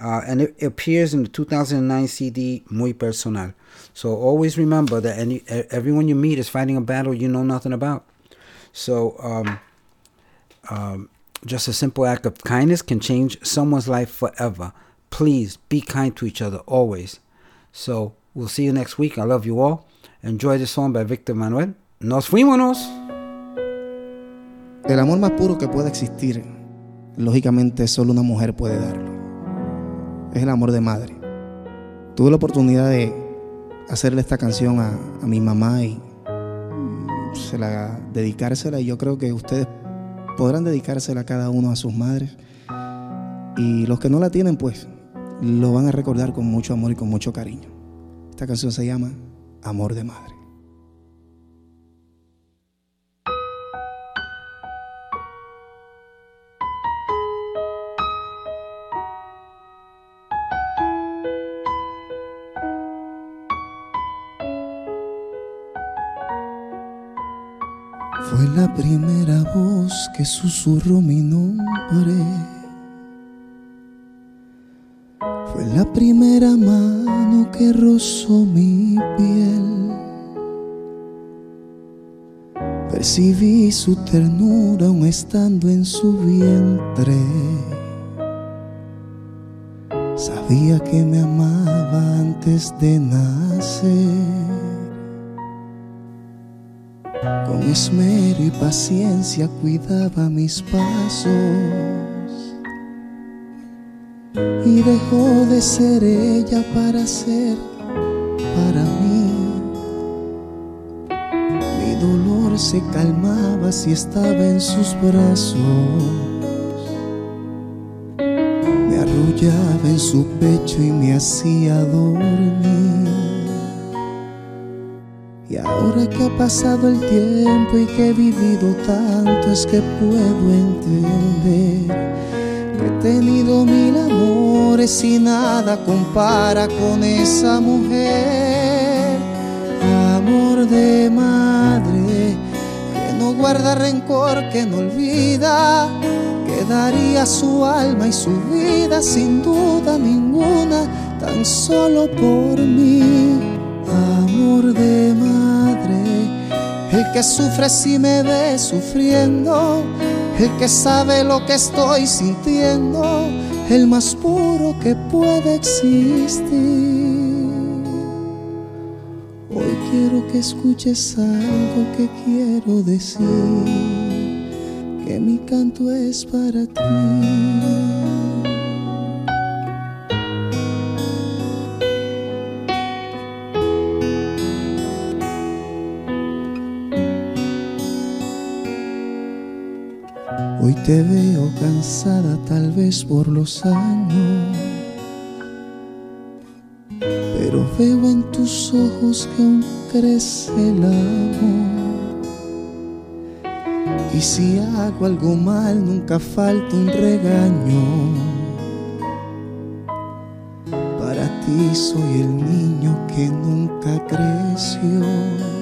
uh, and it appears in the 2009 CD Muy Personal. So always remember that any everyone you meet is fighting a battle you know nothing about. So um, um, just a simple act of kindness can change someone's life forever. Please be kind to each other always. So we'll see you next week. I love you all. Enjoy the song by Victor Manuel. Nos fuimos. El amor más puro que puede existir, lógicamente solo una mujer puede darlo. Es el amor de madre. Tuve la oportunidad de hacerle esta canción a, a mi mamá y se la, dedicársela y yo creo que ustedes podrán dedicársela cada uno a sus madres. Y los que no la tienen, pues lo van a recordar con mucho amor y con mucho cariño. Esta canción se llama Amor de Madre. Fue la primera voz que susurró mi nombre. Fue la primera mano que rozó mi piel. Percibí su ternura aún estando en su vientre. Sabía que me amaba antes de nacer. Con esmero y paciencia cuidaba mis pasos y dejó de ser ella para ser para mí. Mi dolor se calmaba si estaba en sus brazos. Me arrullaba en su pecho y me hacía dormir. Y ahora que ha pasado el tiempo y que he vivido tanto es que puedo entender he tenido mil amores y nada compara con esa mujer. Amor de madre que no guarda rencor, que no olvida, que daría su alma y su vida sin duda ninguna, tan solo por mí amor de madre, el que sufre si me ve sufriendo, el que sabe lo que estoy sintiendo, el más puro que puede existir. Hoy quiero que escuches algo que quiero decir, que mi canto es para ti. Te veo cansada tal vez por los años, pero veo en tus ojos que aún crece el amor. Y si hago algo mal, nunca falta un regaño. Para ti soy el niño que nunca creció.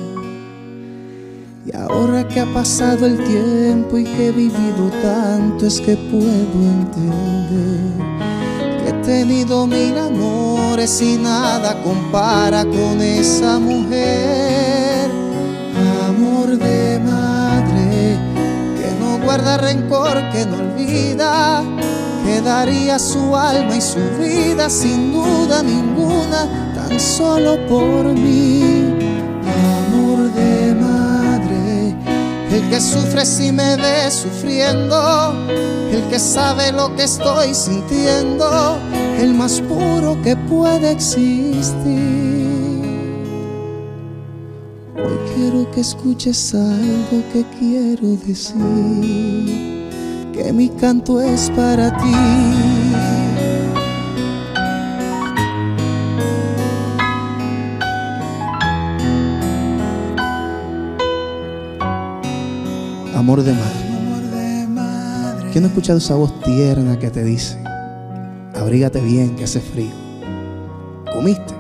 Y ahora que ha pasado el tiempo y que he vivido tanto es que puedo entender que he tenido mil amores y nada compara con esa mujer. Amor de madre que no guarda rencor, que no olvida, que daría su alma y su vida sin duda ninguna, tan solo por mí. Amor de madre, el que sufre si me ve sufriendo, el que sabe lo que estoy sintiendo, el más puro que puede existir. Hoy quiero que escuches algo que quiero decir, que mi canto es para ti. Amor de madre. ¿Quién no ha escuchado esa voz tierna que te dice, abrígate bien, que hace frío? ¿Comiste?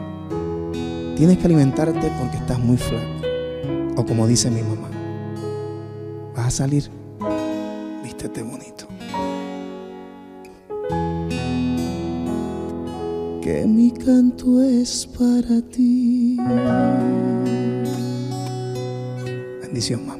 tienes que alimentarte porque estás muy flaco. O como dice mi mamá, vas a salir, vístete bonito. Que mi canto es para ti. Bendición, mami.